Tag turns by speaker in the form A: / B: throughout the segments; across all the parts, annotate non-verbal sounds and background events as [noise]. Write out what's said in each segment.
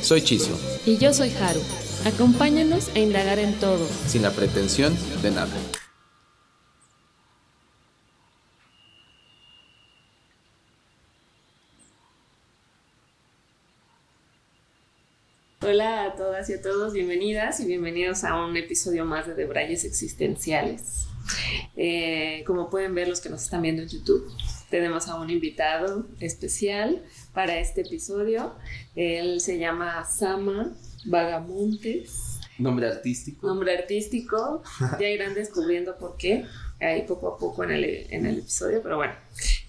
A: Soy Chiso.
B: Y yo soy Haru. Acompáñanos a indagar en todo.
A: Sin la pretensión de nada.
B: Hola a todas y a todos, bienvenidas y bienvenidos a un episodio más de Debrayes Existenciales. Eh, como pueden ver los que nos están viendo en YouTube, tenemos a un invitado especial para este episodio. Él se llama Sama Vagamontes.
A: Nombre artístico.
B: Nombre artístico. [laughs] Ya irán descubriendo por qué ahí poco a poco en el, en el episodio, pero bueno,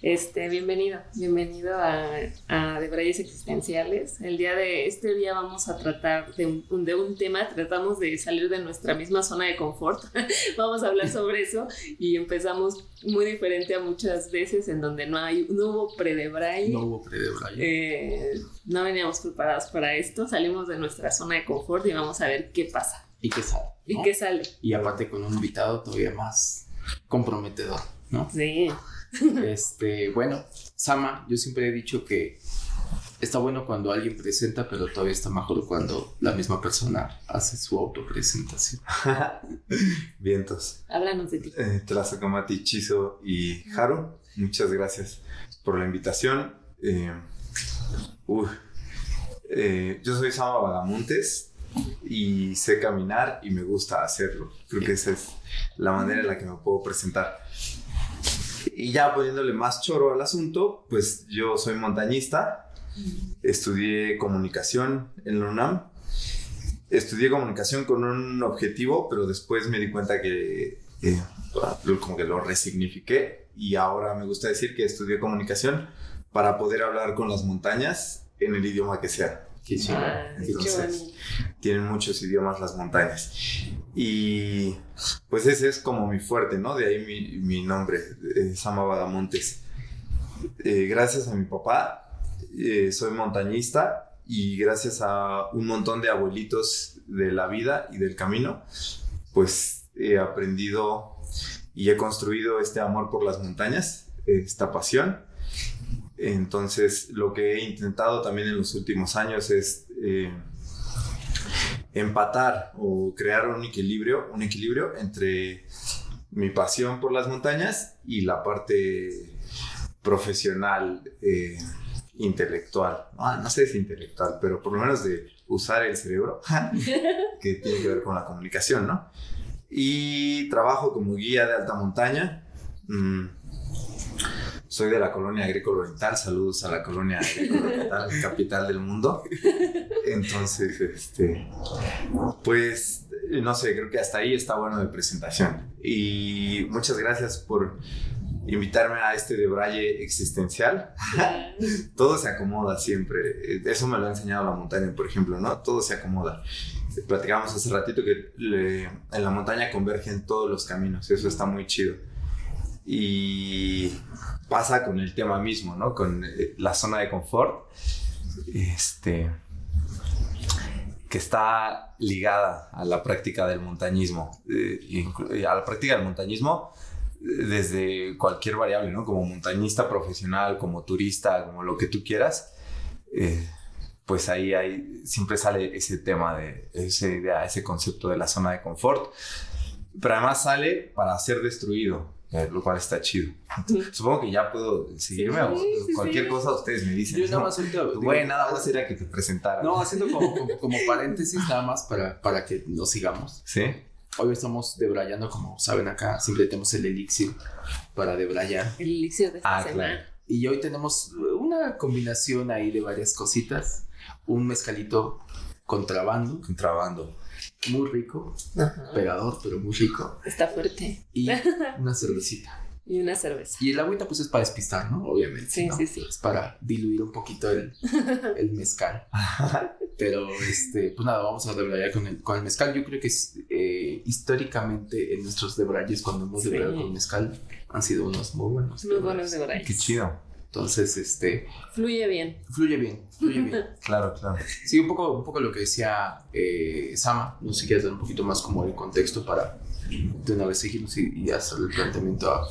B: este, bienvenido, bienvenido a, a Debrayes Existenciales. El día de este día vamos a tratar de un, de un tema, tratamos de salir de nuestra misma zona de confort, [laughs] vamos a hablar sobre eso y empezamos muy diferente a muchas veces en donde no hay, no hubo pre-Debraye.
A: No hubo pre-Debraye.
B: Eh, no veníamos preparados para esto, salimos de nuestra zona de confort y vamos a ver qué pasa.
A: Y qué sale.
B: Y qué sale.
A: Y aparte con un invitado todavía más comprometedor, ¿no?
B: Sí.
A: Este, bueno, Sama, yo siempre he dicho que está bueno cuando alguien presenta, pero todavía está mejor cuando la misma persona hace su autopresentación. [laughs]
C: Vientos.
B: Háblanos de ti.
C: Eh, Tlazacamati, Chizo y Haru, muchas gracias por la invitación. Eh, uy, eh, yo soy Sama Vagamontes y sé caminar y me gusta hacerlo. Creo que esa es la manera en la que me puedo presentar. Y ya poniéndole más choro al asunto, pues yo soy montañista, estudié comunicación en la UNAM, estudié comunicación con un objetivo, pero después me di cuenta que como que lo resignifiqué y ahora me gusta decir que estudié comunicación para poder hablar con las montañas en el idioma que sea.
B: Ah,
C: Entonces, tienen muchos idiomas las montañas. Y pues ese es como mi fuerte, ¿no? De ahí mi, mi nombre, eh, Sama Vagamontes. Eh, gracias a mi papá, eh, soy montañista y gracias a un montón de abuelitos de la vida y del camino, pues he aprendido y he construido este amor por las montañas, esta pasión entonces, lo que he intentado también en los últimos años es eh, empatar o crear un equilibrio, un equilibrio entre mi pasión por las montañas y la parte profesional, eh, intelectual. Ah, no sé si intelectual, pero por lo menos de usar el cerebro, [laughs] que tiene que ver con la comunicación, ¿no? Y trabajo como guía de alta montaña. Mm, soy de la colonia agrícola oriental, saludos a la colonia agrícola oriental, [laughs] capital del mundo. Entonces, este, pues, no sé, creo que hasta ahí está bueno de presentación. Y muchas gracias por invitarme a este debraye existencial. [laughs] Todo se acomoda siempre. Eso me lo ha enseñado la montaña, por ejemplo, ¿no? Todo se acomoda. Platicábamos hace ratito que en la montaña convergen todos los caminos. Eso está muy chido. Y pasa con el tema mismo, ¿no? Con eh, la zona de confort, este, que está ligada a la práctica del montañismo, eh, a la práctica del montañismo eh, desde cualquier variable, ¿no? Como montañista profesional, como turista, como lo que tú quieras, pues ahí hay, siempre sale ese tema de esa idea, ese concepto de la zona de confort, pero además sale para ser destruido, eh, lo cual está chido. [laughs] Supongo que ya puedo seguirme o cualquier cosa ustedes me dicen.
A: Yo nada más ahorita.
C: Güey, nada más era que te presentara.
A: No, haciendo [laughs] como, como, paréntesis nada más para, para que nos sigamos.
C: Sí.
A: Hoy estamos debrayando, como saben acá, siempre tenemos el elixir para debrayar.
B: El elixir de esta
A: ah, Claro. Y hoy tenemos una combinación ahí de varias cositas. Un mezcalito contrabando.
C: Contrabando
A: muy rico, pegador, pero muy rico.
B: Está fuerte.
A: Y [laughs] una cervecita.
B: Y una cerveza.
A: Y el agüita pues es para despistar, ¿no? Obviamente.
B: Sí,
A: ¿no?
B: sí, sí.
A: Es para diluir un poquito el, [laughs] el mezcal. Pero, este, pues nada, vamos a debrayar con el, con el mezcal. Yo creo que eh, históricamente en nuestros debrayes, cuando hemos
B: Sí.
A: debrayado con mezcal, han sido unos muy buenos.
B: Muy buenos de Bray.
C: Qué chido.
A: Entonces, este,
B: Fluye bien.
A: fluye bien, fluye bien. [laughs]
C: Claro, claro.
A: Sí, un poco, un poco lo que decía eh, Sama. No sé si quieres dar un poquito más como el contexto para de una vez seguirnos y, y hacer el planteamiento a,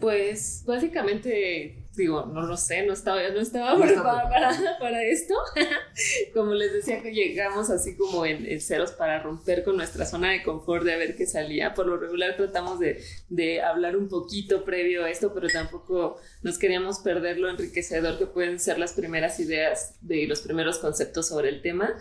B: Pues básicamente, digo, no lo sé, no estaba, no estaba
A: No
B: preparada para, [laughs] para esto. [laughs] como les decía, que llegamos así como en, en ceros para romper con nuestra zona de confort de a ver qué salía. Por lo regular tratamos de, de hablar un poquito previo a esto, pero tampoco nos queríamos perder lo enriquecedor que pueden ser las primeras ideas de los primeros conceptos sobre el tema.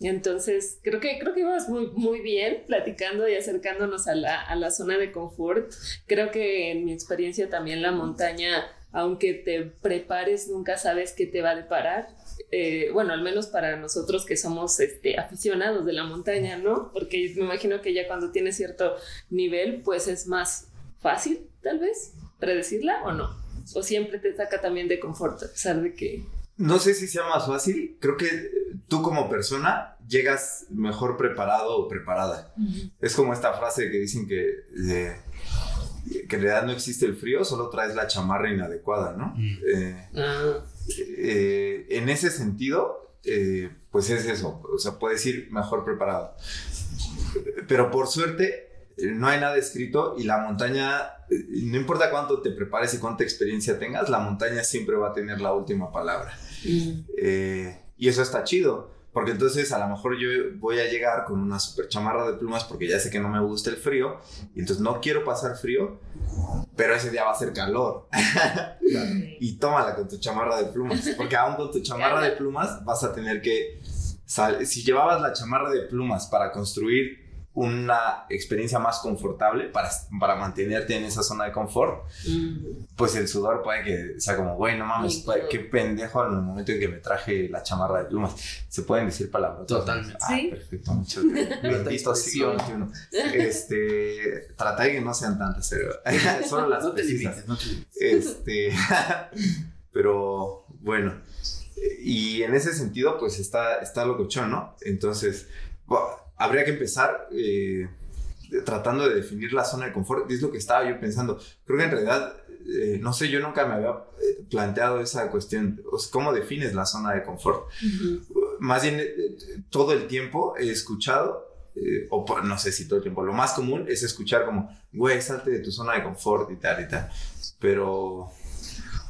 B: Entonces creo que creo que ibas muy, muy bien platicando y acercándonos a la, a la zona de confort. Creo que en mi experiencia también la montaña, aunque te prepares, nunca sabes qué te va a deparar. Eh, bueno, al menos para nosotros que somos este, aficionados de la montaña, ¿no? Porque me imagino que ya cuando tienes cierto nivel, pues es más fácil, tal vez, predecirla o no. O siempre te saca también de confort, a pesar de que...
C: No sé si sea más fácil. Creo que eh, tú como persona llegas mejor preparado o preparada. Es como esta frase que dicen que, eh, que en realidad no existe el frío, solo traes la chamarra inadecuada, ¿no? Eh,
B: Ah,
C: eh, en ese sentido, eh, pues es eso. O sea, puedes ir mejor preparado. Pero por suerte, no hay nada escrito y la montaña, no importa cuánto te prepares y cuánta experiencia tengas, la montaña siempre va a tener la última palabra.
B: mm.
C: Eh, y eso está chido. Porque entonces a lo mejor yo voy a llegar con una super chamarra de plumas porque ya sé que no me gusta el frío. Y entonces no quiero pasar frío, pero ese día va a hacer calor. [laughs] y tómala con tu chamarra de plumas. Porque aún con tu chamarra de plumas vas a tener que... sal- Si llevabas la chamarra de plumas para construir una experiencia más confortable, para, para mantenerte en esa zona de confort,
B: Mm.
C: pues el sudor puede que sea como, güey, no mames, puede- qué pendejo en el momento en que me traje la chamarra de plumas. Se pueden decir palabras.
A: Totalmente.
C: Ah,
B: Sí.
C: perfecto, muchas gracias. [laughs] Este, trata de que no sean tantas, pero [laughs] solo las
A: No te
C: precisas.
A: limites, no te limites.
C: Este, [laughs] pero bueno, y en ese sentido, pues está, está locochón, ¿no? Entonces, bu- habría que empezar eh, tratando de definir la zona de confort. Es lo que estaba yo pensando. Creo que en realidad, eh, no sé, yo nunca me había eh, planteado esa cuestión. O sea, ¿Cómo defines la zona de confort? Más bien, eh, todo el tiempo he escuchado. eh, o por- no sé si todo el tiempo, lo más común es escuchar como, güey, salte de tu zona de confort y tal y tal. Pero,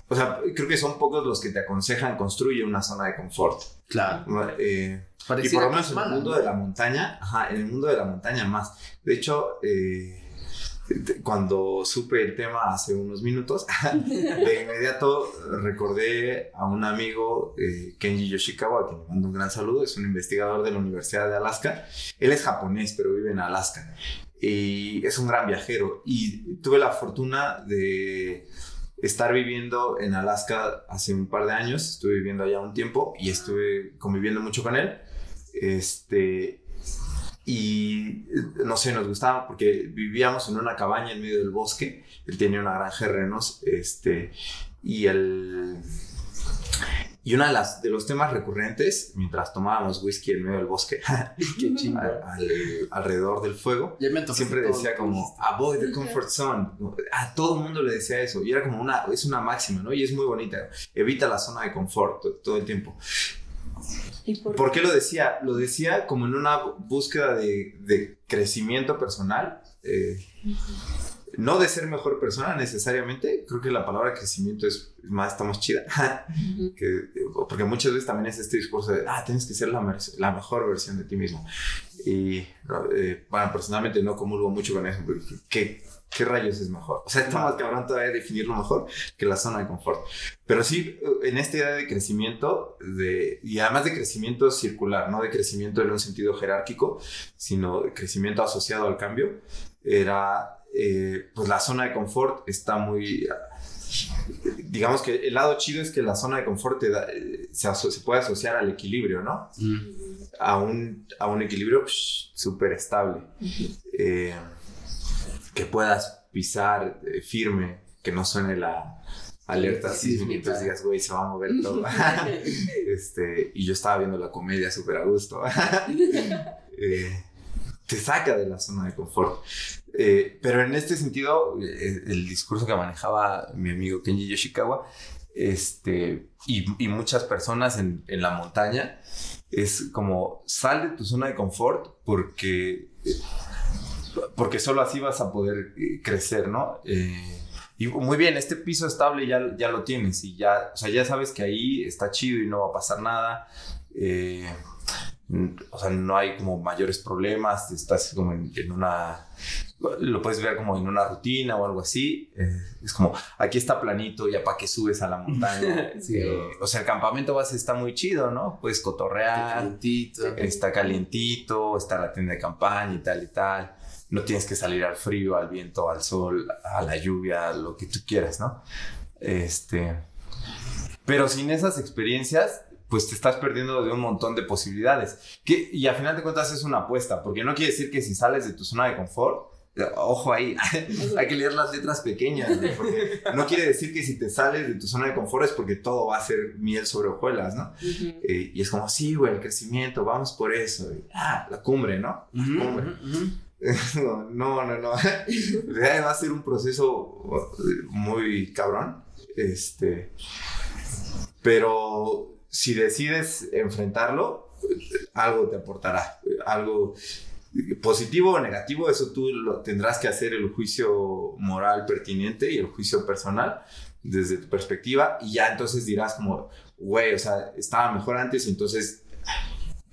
C: o sea, creo que son pocos los que te aconsejan construye una zona de confort.
A: Claro.
C: Eh, y por lo menos en el mundo de la montaña, ajá, en el mundo de la montaña más. De hecho, eh, cuando supe el tema hace unos minutos, [laughs] de inmediato recordé a un amigo, eh, Kenji Yoshikawa, a quien le mando un gran saludo, es un investigador de la Universidad de Alaska. Él es japonés, pero vive en Alaska. Y es un gran viajero. Y tuve la fortuna de estar viviendo en Alaska hace un par de años. Estuve viviendo allá un tiempo y estuve conviviendo mucho con él. Este, y no sé, nos gustaba porque vivíamos en una cabaña en medio del bosque. Él tenía una granja de renos. Este, y el. Y uno de, las, de los temas recurrentes, mientras tomábamos whisky en medio del bosque, [laughs] [laughs]
A: Qué
C: al- al- alrededor del fuego,
A: Ya me
C: siempre decía como avoid the comfort zone a todo el mundo le decía eso y era como una es una máxima no y es muy bonita evita la zona de confort to- todo el tiempo
B: ¿Y por,
C: ¿por qué lo decía? lo decía como en una búsqueda de, de crecimiento personal eh, no de ser mejor persona necesariamente creo que la palabra crecimiento es más está más chida [laughs] que, porque muchas veces también es este discurso de, ah, tienes que ser la, la mejor versión de ti mismo. Y, eh, bueno, personalmente no comulgo mucho con eso, porque ¿qué, ¿qué rayos es mejor? O sea, está más cabrón todavía definirlo mejor que la zona de confort. Pero sí, eh, en esta idea de crecimiento, de, y además de crecimiento circular, no de crecimiento en un sentido jerárquico, sino de crecimiento asociado al cambio, era, eh, pues la zona de confort está muy digamos que el lado chido es que la zona de confort te da- eh, se, aso- se puede asociar al equilibrio, ¿no?
A: Mm.
C: A un, a un equilibrio súper estable. Eh, que puedas pisar eh, firme, que no suene la alerta sísmica, y entonces digas, güey, se va a mover todo. [laughs] [laughs] este, y yo estaba viendo la comedia súper a gusto. [laughs] Eh, te saca de la zona de confort. Eh, pero en este sentido, el discurso que manejaba mi amigo Kenji Yoshikawa, este, y, y muchas personas en, en, la montaña, es como sal de tu zona de confort porque, porque solo así vas a poder crecer, ¿no? Eh, y muy bien, este piso estable ya, ya lo tienes y ya, o sea, ya sabes que ahí está chido y no va a pasar nada. Eh, o sea, no hay como mayores problemas, estás como en, en, una, lo puedes ver como en una rutina o algo así. Eh, es como, aquí está planito, ya para que subes a la montaña. [laughs] sí. eh, o sea, el campamento base está muy chido, ¿no? Puedes cotorrear, está calientito. está calientito, está la tienda de campaña y tal y tal no tienes que salir al frío, al viento, al sol, a la lluvia, lo que tú quieras, ¿no? Este, pero sin esas experiencias, pues te estás perdiendo de un montón de posibilidades. Que, y a final de cuentas es una apuesta, porque no quiere decir que si sales de tu zona de confort, ojo ahí, [laughs] hay que leer las letras pequeñas, porque no quiere decir que si te sales de tu zona de confort es porque todo va a ser miel sobre hojuelas, ¿no? Uh -huh. eh, y es como, sí, güey, el crecimiento, vamos por eso. Y, ah, la cumbre, ¿no? La uh -huh, cumbre. Uh -huh. [laughs] No, no, no. [laughs] Va a ser un proceso muy cabrón. Este. Pero si decides enfrentarlo, algo te aportará. Algo positivo o negativo, eso tú lo tendrás que hacer el juicio moral pertinente y el juicio personal desde tu perspectiva. Y ya entonces dirás, como, güey, o sea, estaba mejor antes entonces.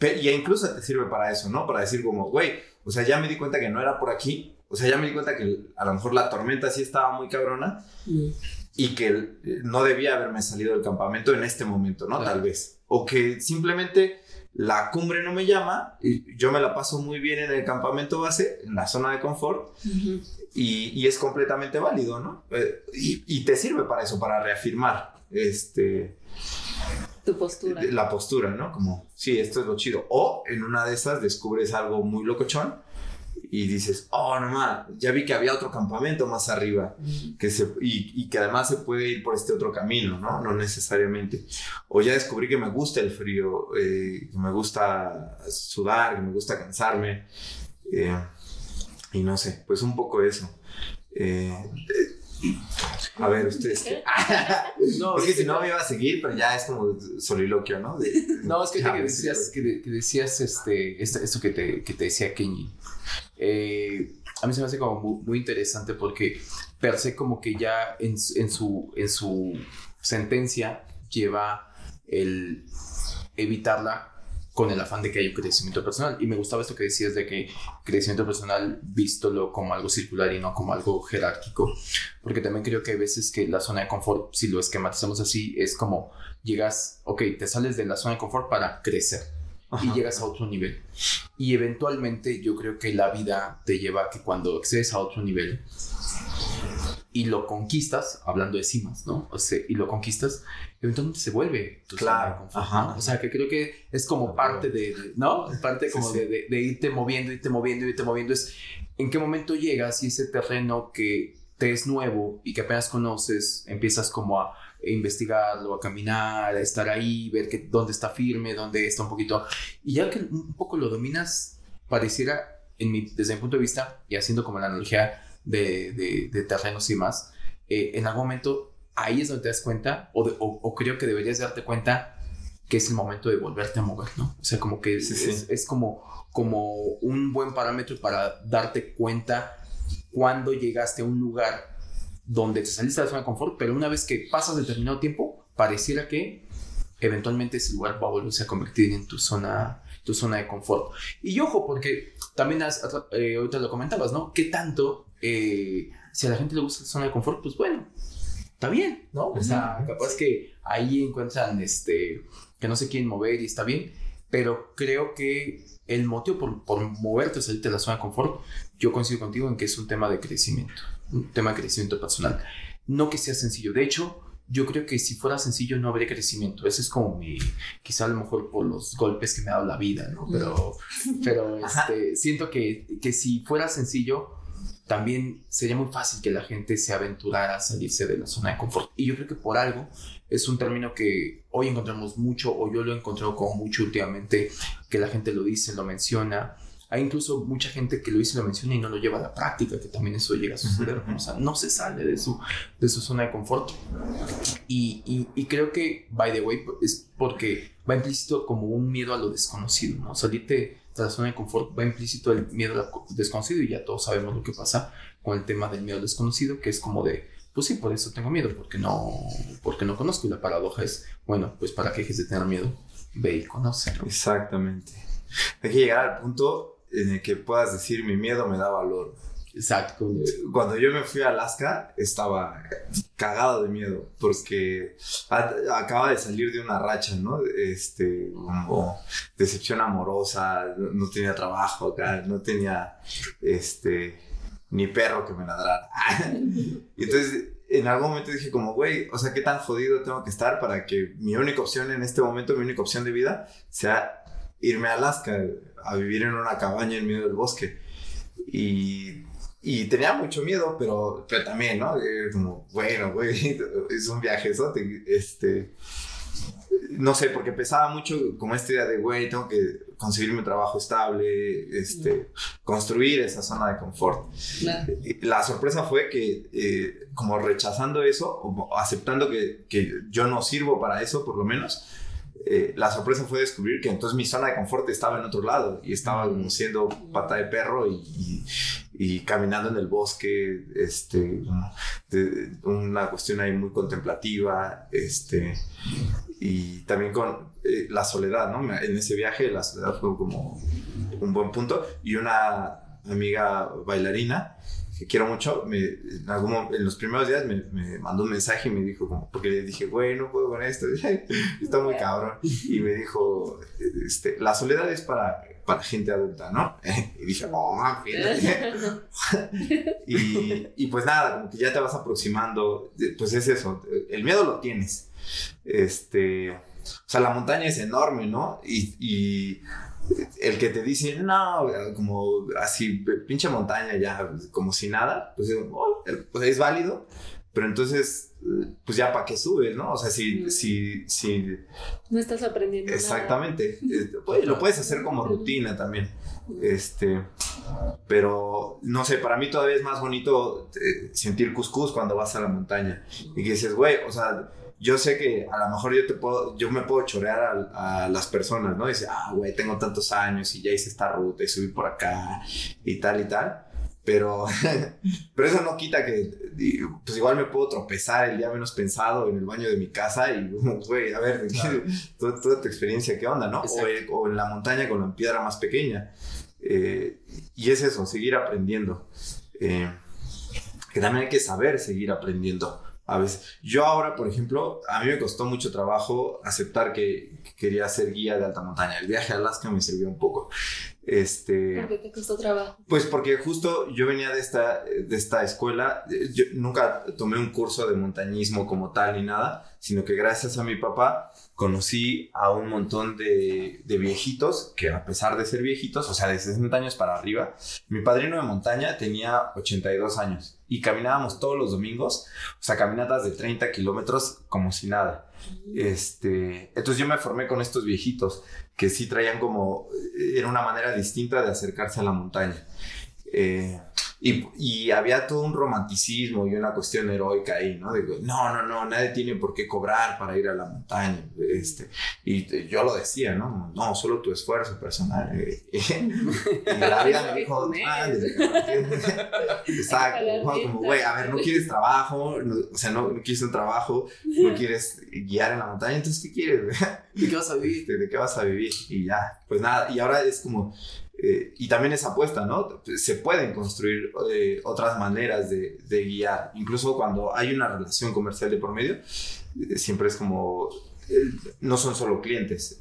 C: Y incluso te sirve para eso, ¿no? Para decir, como, güey, o sea, ya me di cuenta que no era por aquí. O sea, ya me di cuenta que a lo mejor la tormenta sí estaba muy cabrona mm. y que no debía haberme salido del campamento en este momento, ¿no? Claro. Tal vez. O que simplemente la cumbre no me llama y yo me la paso muy bien en el campamento base, en la zona de confort, uh -huh. y, y, es completamente válido, ¿no? Eh, y, y, te sirve para eso, para reafirmar este...
B: Tu postura.
C: La postura, ¿no? Como, sí, esto es lo chido. O en una de esas descubres algo muy locochón y dices, oh, no más, ya vi que había otro campamento más arriba que se, y, y, que además se puede ir por este otro camino, ¿no? No necesariamente. O ya descubrí que me gusta el frío, eh, que me gusta sudar, que me gusta cansarme. Eh, y no sé, pues un poco eso. Eh, a ver, ustedes qué. [laughs] no, es que si no me iba a seguir, pero ya es como soliloquio, ¿no? De,
A: no, es que, que decías, que, que, decías este, esto, esto que, te, que te decía Kenny. Eh, a mí se me hace como muy, muy, interesante porque per se como que ya en, en, su, en su sentencia lleva el evitarla con el afán de que haya un crecimiento personal. Y me gustaba esto que decías de que crecimiento personal vístolo como algo circular y no como algo jerárquico. Porque también creo que hay veces que la zona de confort, si lo esquematizamos así, es como llegas, ok, te sales de la zona de confort para crecer. Ajá. Y llegas a otro nivel. Y eventualmente yo creo que la vida te lleva a que cuando accedes a otro nivel y lo conquistas, hablando de cimas, ¿no? O sea, y lo conquistas, eventualmente se vuelve tu
C: claro,
A: confort, ¿no? O sea, que creo que es como parte de, de ¿no? Parte como sí, sí. De, de, de, irte moviendo, irte moviendo, irte moviendo. Es en qué momento llegas y ese terreno que te es nuevo y que apenas conoces, empiezas como a investigarlo, a caminar, a estar ahí, ver que, dónde está firme, dónde está un poquito. Y ya que un poco lo dominas, pareciera, en mi, desde mi punto de vista, y haciendo como la analogía de, de, de terrenos y más, eh, en algún momento ahí es donde te das cuenta, o, de, o, o, creo que deberías darte cuenta que es el momento de volverte a mover, ¿no? O sea, como que sí, es, sí. es, como, como un buen parámetro para darte cuenta cuando llegaste a un lugar donde te saliste de la zona de confort, pero una vez que pasas determinado tiempo, pareciera que eventualmente ese lugar va a volverse a convertir en tu zona, tu zona de confort. Y ojo, porque también has, eh, ahorita lo comentabas, ¿no? ¿Qué tanto, eh, si a la gente le gusta la zona de confort, pues bueno, está bien, ¿no? O sea, capaz que ahí encuentran este, que no se quieren mover y está bien, pero creo que el motivo por, por moverte, salirte de la zona de confort, yo coincido contigo en que es un tema de crecimiento, un tema de crecimiento personal. No que sea sencillo, de hecho, yo creo que si fuera sencillo no habría crecimiento. Ese es como mi, quizá a lo mejor por los golpes que me ha dado la vida, ¿no? Pero, pero este, siento que, que si fuera sencillo, también sería muy fácil que la gente se aventurara a salirse de la zona de confort. Y yo creo que por algo es un término que hoy encontramos mucho, o yo lo he encontrado como mucho últimamente, que la gente lo dice, lo menciona. Hay incluso mucha gente que lo dice, lo menciona y no lo lleva a la práctica, que también eso llega a suceder. O sea, no se sale de su, de su zona de confort. Y, y, y creo que, by the way, es porque va implícito como un miedo a lo desconocido, ¿no? Salirte la zona de confort va implícito el miedo desconocido y ya todos sabemos lo que pasa con el tema del miedo desconocido, que es como de, pues sí, por eso tengo miedo, porque no, porque no conozco. Y la paradoja es, bueno, pues para que dejes de tener miedo, ve y conoce.
C: Exactamente. Hay que llegar al punto en el que puedas decir, mi miedo me da valor.
A: Exacto.
C: Cuando yo me fui a Alaska, estaba cagado de miedo, porque acaba de salir de una racha, ¿no? Este, decepción amorosa, no tenía trabajo no tenía, este, ni perro que me ladrara. [laughs] y entonces, en algún momento dije como, güey, o sea, ¿qué tan jodido tengo que estar para que mi única opción en este momento, mi única opción de vida, sea irme a Alaska a vivir en una cabaña en medio del bosque? Y y tenía mucho miedo, pero, pero también, ¿no? como, bueno, güey, [laughs] es un viaje eso, este, no sé, porque pesaba mucho como esta idea de, güey, tengo que conseguir mi trabajo estable, este, construir esa zona de confort. La sorpresa fue que, eh, como rechazando eso, o aceptando que, que, yo no sirvo para eso, por lo menos, eh, la sorpresa fue descubrir que entonces mi zona de confort estaba en otro lado y estaba como siendo pata de perro y, y, caminando en el bosque, este, una cuestión ahí muy contemplativa, este, y también con eh, la soledad, ¿no? En ese viaje la soledad fue como un buen punto y una amiga bailarina que quiero mucho, me, en, algún, en los primeros días me, me, mandó un mensaje y me dijo, como, porque le dije, güey, no puedo con esto, [laughs] está muy cabrón. Y me dijo, este, la soledad es para, para gente adulta, ¿no? [laughs] Y dije, oh, [laughs] y, y pues nada, como que ya te vas aproximando, pues es eso, el miedo lo tienes. Este, o sea, la montaña es enorme, ¿no? Y, y el que te dice, no, como así, pinche montaña ya, como si nada, pues, oh, pues es válido, pero entonces, pues ya para qué subes, ¿no? O sea, si, si, si...
B: No estás aprendiendo.
C: Exactamente. Nada. Lo puedes hacer como rutina también. Este, pero no sé, para mí todavía es más bonito eh, sentir cuscús cuando vas a la montaña y que dices, güey, o sea, yo sé que a lo mejor yo te puedo, yo me puedo chorear a, las personas, ¿no? Dice, ah, güey, tengo tantos años y ya hice esta ruta y subí por acá y tal y tal. Pero, [laughs] pero eso no quita que, pues igual me puedo tropezar el día menos pensado en el baño de mi casa y, [laughs] güey, a ver, [laughs] toda, tu experiencia, ¿qué onda, no? O, en la montaña con la piedra más pequeña. Eh, y es eso, seguir aprendiendo. Eh, que también hay que saber seguir aprendiendo a veces. Yo ahora, por ejemplo, a mí me costó mucho trabajo aceptar que, quería ser guía de alta montaña. El viaje a Alaska me sirvió un poco. Este,
B: ¿Por qué te costó trabajo?
C: Pues porque justo yo venía de esta, de esta escuela, yo nunca tomé un curso de montañismo como tal ni nada, sino que gracias a mi papá conocí a un montón de, de, viejitos que a pesar de ser viejitos, o sea, de 60 años para arriba, mi padrino de montaña tenía 82 años y caminábamos todos los domingos, o sea, caminatas de 30 kilómetros como si nada. Este, entonces yo me formé con estos viejitos que sí traían como, era una manera distinta de acercarse a la montaña. Eh, y, y, había todo un romanticismo y una cuestión heroica ahí, ¿no? De, no, no, no, nadie tiene por qué cobrar para ir a la montaña. Este, y yo lo decía, ¿no? No, solo tu esfuerzo personal. y la vida me dijo, [laughs] ah, [laughs] [laughs] Exacto. Como, güey, a ver, no quieres trabajo, o sea, no, no, quieres un trabajo, no quieres guiar en la montaña, entonces, ¿qué quieres?
A: ¿De qué vas a vivir?
C: Este, ¿De qué vas a vivir? Y ya, pues nada, y ahora es como eh, y también esa apuesta, ¿no? Se pueden construir eh, otras maneras de, de, guiar. Incluso cuando hay una relación comercial de por medio, eh, siempre es como, no son solo clientes,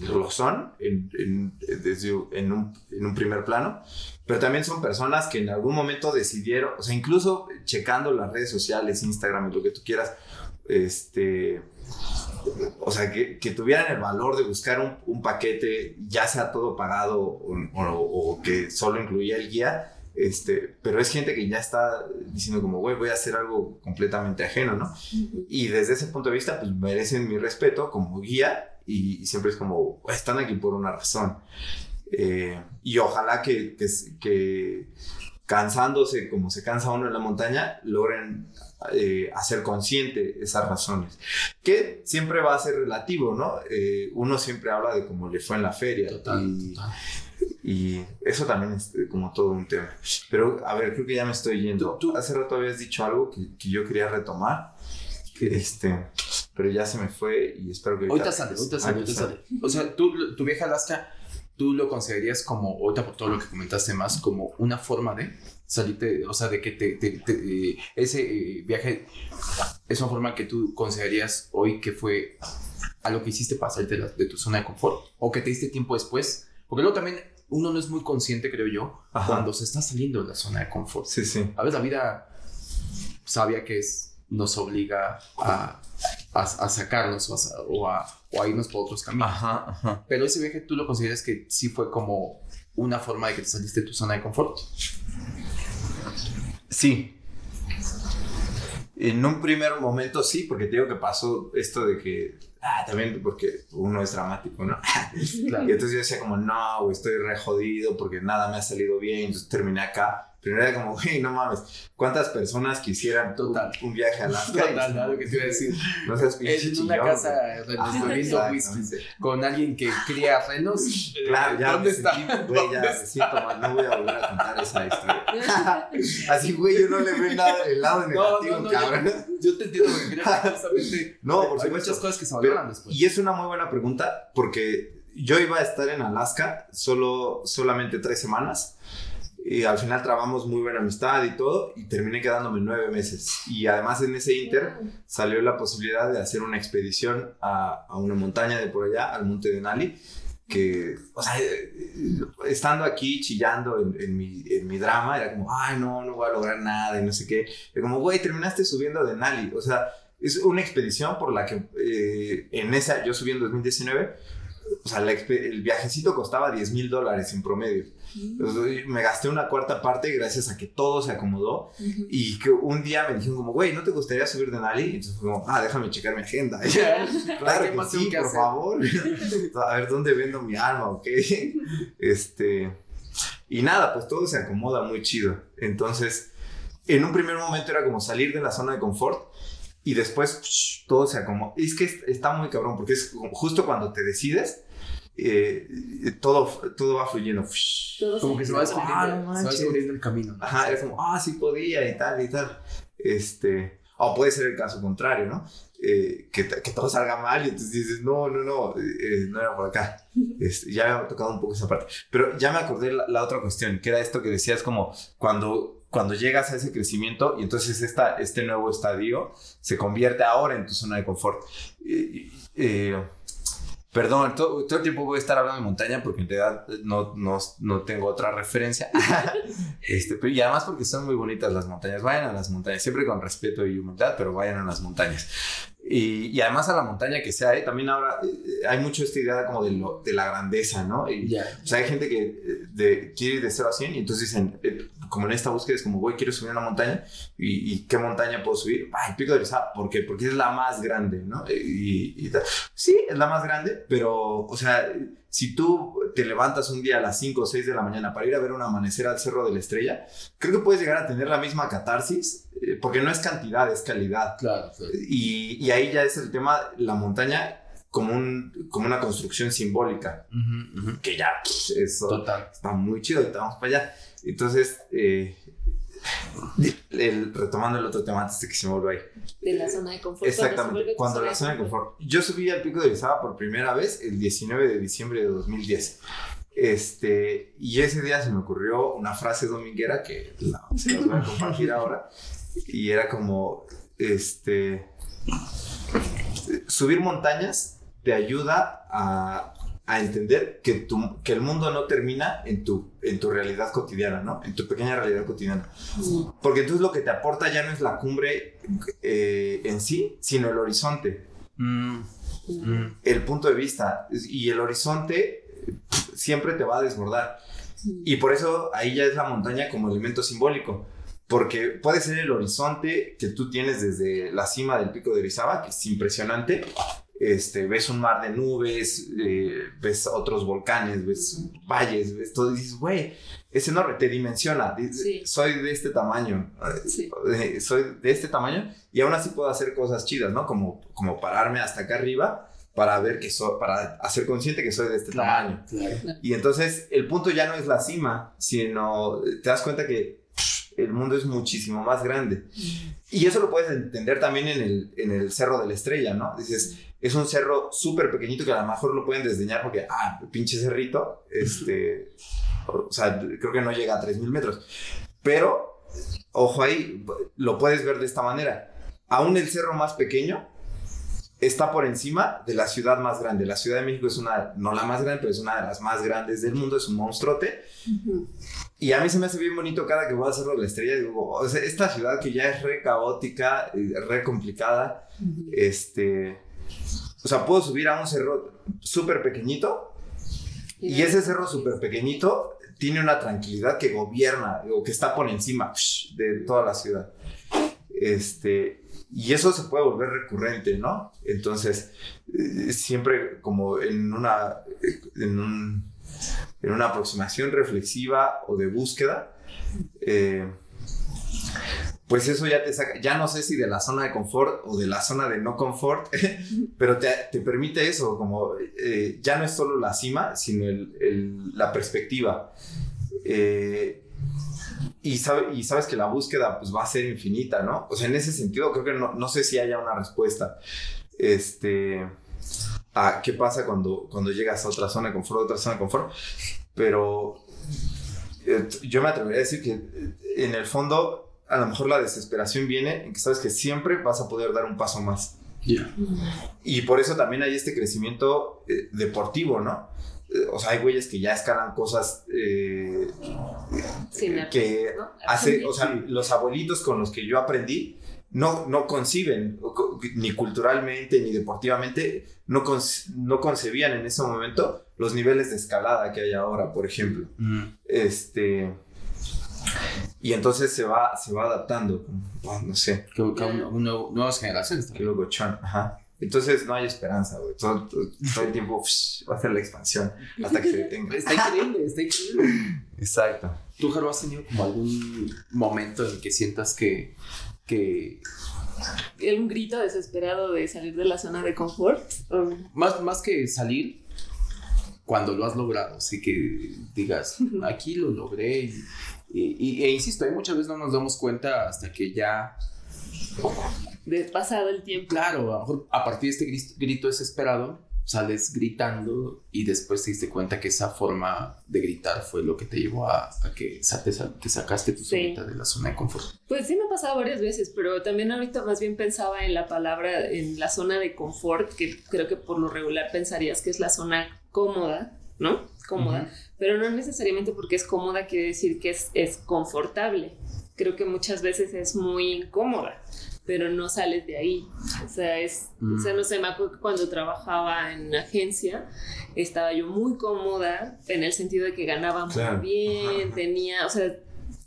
C: lo son en, en, desde, en, un, en un primer plano, pero también son personas que en algún momento decidieron, o sea, incluso checando las redes sociales, Instagram lo que tú quieras, este o sea, que, que, tuvieran el valor de buscar un, un paquete, ya sea todo pagado o, o, que solo incluía el guía, Este, pero es gente que ya está diciendo como, güey, voy a hacer algo completamente ajeno, ¿no? Y desde ese punto de vista, pues merecen mi respeto como guía y, siempre es como, están aquí por una razón. Eh, y ojalá que, que, que, cansándose como se cansa uno en la montaña, logren eh, hacer consciente esas razones. Que siempre va a ser relativo, ¿no? Eh, uno siempre habla de cómo le fue en la feria.
A: Total,
C: y,
A: total.
C: Y eso también es eh, como todo un tema. Pero, a ver, creo que ya me estoy yendo. Tú, hace rato habías dicho algo que, que yo quería retomar. Este, pero ya se me fue y espero que...
A: Ahorita sale, ahorita sale, ahorita sale. O sea, tú, tu viaje a Alaska, tú lo considerarías como, ahorita por todo lo que comentaste más, como una forma de salirte, o sea, de que te, te, te, ese eh, viaje es una forma que tú considerarías hoy que fue algo que hiciste para salirte de, de tu zona de confort o que te diste tiempo después. Porque luego también uno no es muy consciente, creo yo, Ajá. cuando se está saliendo de la zona de confort.
C: Sí, sí.
A: A veces la vida sabia que es, nos obliga a, a, a sacarnos o a, o, a, o a, irnos por otros caminos.
C: Ajá, ajá.
A: Pero ese viaje tú lo consideras que sí fue como una forma de que te saliste de tu zona de confort.
C: Sí. En un primer momento sí, porque te digo que pasó esto de que ah, también porque uno es dramático, ¿no? [laughs] Claro. Y entonces yo decía como, no, estoy re jodido porque nada me ha salido bien, entonces terminé acá. Pero era como, güey, no mames, ¿cuántas personas quisieran
A: Total.
C: Un, un, viaje a Alaska?
A: Total, nada, lo que te iba a decir.
C: No seas pinche
A: En una casa
C: güey.
A: bebiendo whisky con alguien que cría renos.
C: Claro, ya
A: ¿Dónde
C: me
A: está?
C: sentí, güey, ya me siento mal, no voy a volver a contar esa historia. Así, güey, yo no le veo nada el lado
A: No,
C: negativo,
A: no, no,
C: cabrón.
A: yo, yo te entiendo porque creo que justamente
C: No, por
A: hay
C: supuesto.
A: muchas cosas que se valoran después.
C: Y es una muy buena pregunta porque yo iba a estar en Alaska solo, solamente tres semanas y al final trabamos muy buena amistad y todo y terminé quedándome nueve meses. Y además en ese inter salió la posibilidad de hacer una expedición a, a una montaña de por allá, al monte de Nali, que, o sea, eh, eh, estando aquí chillando en, en mi, en mi drama, era como, ay, no, no voy a lograr nada y no sé qué. Era como, güey, terminaste subiendo de Nali. O sea, es una expedición por la que eh, en esa, yo subí en 2019, o sea, la el viajecito costaba 10 mil dólares en promedio. Entonces, me gasté una cuarta parte gracias a que todo se acomodó y que un día me dijeron como, güey, ¿no te gustaría subir de Nali? Entonces fue como, ah, déjame checar mi agenda. [laughs] claro
A: ¿Qué
C: que sí, por favor. [laughs] a ver, ¿dónde vendo mi alma? ¿Ok? [laughs] Este... Y nada, pues todo se acomoda muy chido. Entonces, en un primer momento era como salir de la zona de confort y después psh, todo se acomoda. Es que es- está muy cabrón porque es justo cuando te decides, eh, todo, todo va fluyendo. Psh.
B: Todos
A: Como que se va descubriendo,
C: Ah, no
A: el camino. ¿no?
C: Ajá, era como, ah, sí podía y tal y tal. Este, o puede ser el caso contrario, ¿no? Eh, que, que todo salga mal y entonces dices, no, no, no, eh, no era por acá. [laughs] Este, ya me ha tocado un poco esa parte. Pero ya me acordé la, la otra cuestión, que era esto que decías como cuando, cuando llegas a ese crecimiento y entonces esta, este nuevo estadio se convierte ahora en tu zona de confort. Eh, eh, Perdón, todo, todo el tiempo voy a estar hablando de montaña porque en realidad no, no, no tengo otra referencia. [laughs] este, pero, y además porque son muy bonitas las montañas. Vayan a las montañas, siempre con respeto y humildad, pero vayan a las montañas. Y, y además a la montaña que sea, ¿eh? también ahora eh, hay mucho esta idea como de, lo, de la grandeza, ¿no? Y, o sea, hay gente que eh, de, quiere ir de 0 a 100 y entonces dicen, eh, como en esta búsqueda es como, güey, quiero subir una montaña y, y ¿qué montaña puedo subir? Ay, Pico de Orizaba, ¿por qué? Porque es la más grande, ¿no? Y, y sí, es la más grande, pero, o sea, si tú te levantas un día a las 5 o 6 de la mañana para ir a ver un amanecer al Cerro de la Estrella, creo que puedes llegar a tener la misma catarsis, eh, porque no es cantidad, es calidad.
A: Claro, claro.
C: Y, y ahí ya es el tema, la montaña como, un, como una construcción simbólica, que ya pff, eso
A: Total.
C: está muy chido, ahorita vamos para allá. Entonces, eh, el- retomando el otro tema antes de que se me vuelva ahí.
B: de la zona de confort.
C: Exactamente, cuando la zona de confort. Yo subí al pico de Orizaba por primera vez el 19 de diciembre de 2010. Este, y ese día se me ocurrió una frase dominguera que la, se las voy a compartir ahora. Y era como, este, subir montañas te ayuda a, a entender que, tu, que el mundo no termina en tu, en tu realidad cotidiana, ¿no? En tu pequeña realidad cotidiana. Porque entonces lo que te aporta ya no es la cumbre eh, en sí, sino el horizonte,
A: Mm, mm.
C: el punto de vista. Y el horizonte, siempre te va a desbordar. Y por eso ahí ya es la montaña como elemento simbólico. Porque puede ser el horizonte que tú tienes desde la cima del pico de Orizaba, que es impresionante. Este, ves un mar de nubes, eh, ves otros volcanes, ves valles, ves todo y dices, güey, es enorme, te dimensiona.
B: Sí.
C: Soy de este tamaño,
B: Sí.
C: eh, soy de este tamaño y aún así puedo hacer cosas chidas, ¿no? Como, como pararme hasta acá arriba para ver que soy, para hacer consciente que soy de este tamaño.
A: claro.
C: Y entonces el punto ya no es la cima, sino te das cuenta que el mundo es muchísimo más grande. Y eso lo puedes entender también en el, en el Cerro de la Estrella, ¿no? Dices, es un cerro súper pequeñito que a lo mejor lo pueden desdeñar porque, ah, pinche cerrito, este, o sea, creo que no llega a 3.000 metros. Pero, ojo ahí, lo puedes ver de esta manera. Aún el cerro más pequeño está por encima de la ciudad más grande. La Ciudad de México es una, no la más grande, pero es una de las más grandes del mundo, es un monstruote. Y a mí se me hace bien bonito cada que voy a hacerlo de la estrella. Digo, o sea, esta ciudad que ya es re caótica, eh, re complicada,
B: Ujú.
C: este. O sea, puedo subir a un cerro súper pequeñito y ese cerro súper pequeñito tiene una tranquilidad que gobierna o que está por encima de toda la ciudad. Este, y eso se puede volver recurrente, ¿no? Entonces, eh, siempre como en una, en, un- en una aproximación reflexiva o de búsqueda, eh, pues eso ya te saca, ya no sé si de la zona de confort o de la zona de no confort, [laughs] pero te, te permite eso, como eh, ya no es solo la cima, sino el- el- la perspectiva. Eh, y, sabe- y sabes que la búsqueda pues va a ser infinita, ¿no? O sea, en ese sentido creo que no, no sé si haya una respuesta. Este, a qué pasa cuando, cuando llegas a otra zona de confort, a otra zona de confort, pero eh, yo me atrevería a decir que eh, en el fondo a lo mejor la desesperación viene en que sabes que siempre vas a poder dar un paso más. Y por eso también hay este crecimiento eh, deportivo, ¿no? Eh, o sea, hay güeyes que ya escalan cosas eh,
B: Sin
C: que
B: ¿no?
C: hace, o sea, los abuelitos con los que yo aprendí no, no conciben, ni culturalmente ni deportivamente, no, conce- no concebían en ese momento los niveles de escalada que hay ahora, por ejemplo.
A: Mm.
C: Este. Y entonces se va, se va adaptando, como, no sé,
A: Que- que un- un nuevo- nuevas generaciones.
C: qué
A: también.
C: locochón, ajá. Entonces no hay esperanza, güey. Todo, todo- todo el tiempo psh, va a ser la expansión hasta que se detenga.
A: Está increíble, está increíble.
C: Exacto.
A: ¿Tú, Jaro, has tenido como algún momento en el que sientas que, que
B: un grito desesperado de salir de la zona de confort. o-
A: más, más que salir, cuando lo has logrado, así que digas, aquí lo logré. Y, y- e insisto, hay muchas veces no nos damos cuenta hasta que ya,
B: de pasado el tiempo.
A: claro, a partir de este grito desesperado, sales gritando y después te diste cuenta que esa forma de gritar fue lo que te llevó a, a que te, te sacaste tu
B: Sí.
A: solita de la zona de confort.
B: Pues sí me ha pasado varias veces, pero también ahorita más bien pensaba en la palabra, en la zona de confort, que creo que por lo regular pensarías que es la zona cómoda, ¿no? Cómoda, pero no necesariamente porque es cómoda quiere decir que es, es confortable. Creo que muchas veces es muy incómoda, pero no sales de ahí. O sea, es, o sea, no sé, me acuerdo que cuando trabajaba en agencia, estaba yo muy cómoda en el sentido de que ganaba muy
C: Claro.
B: bien, tenía, o sea,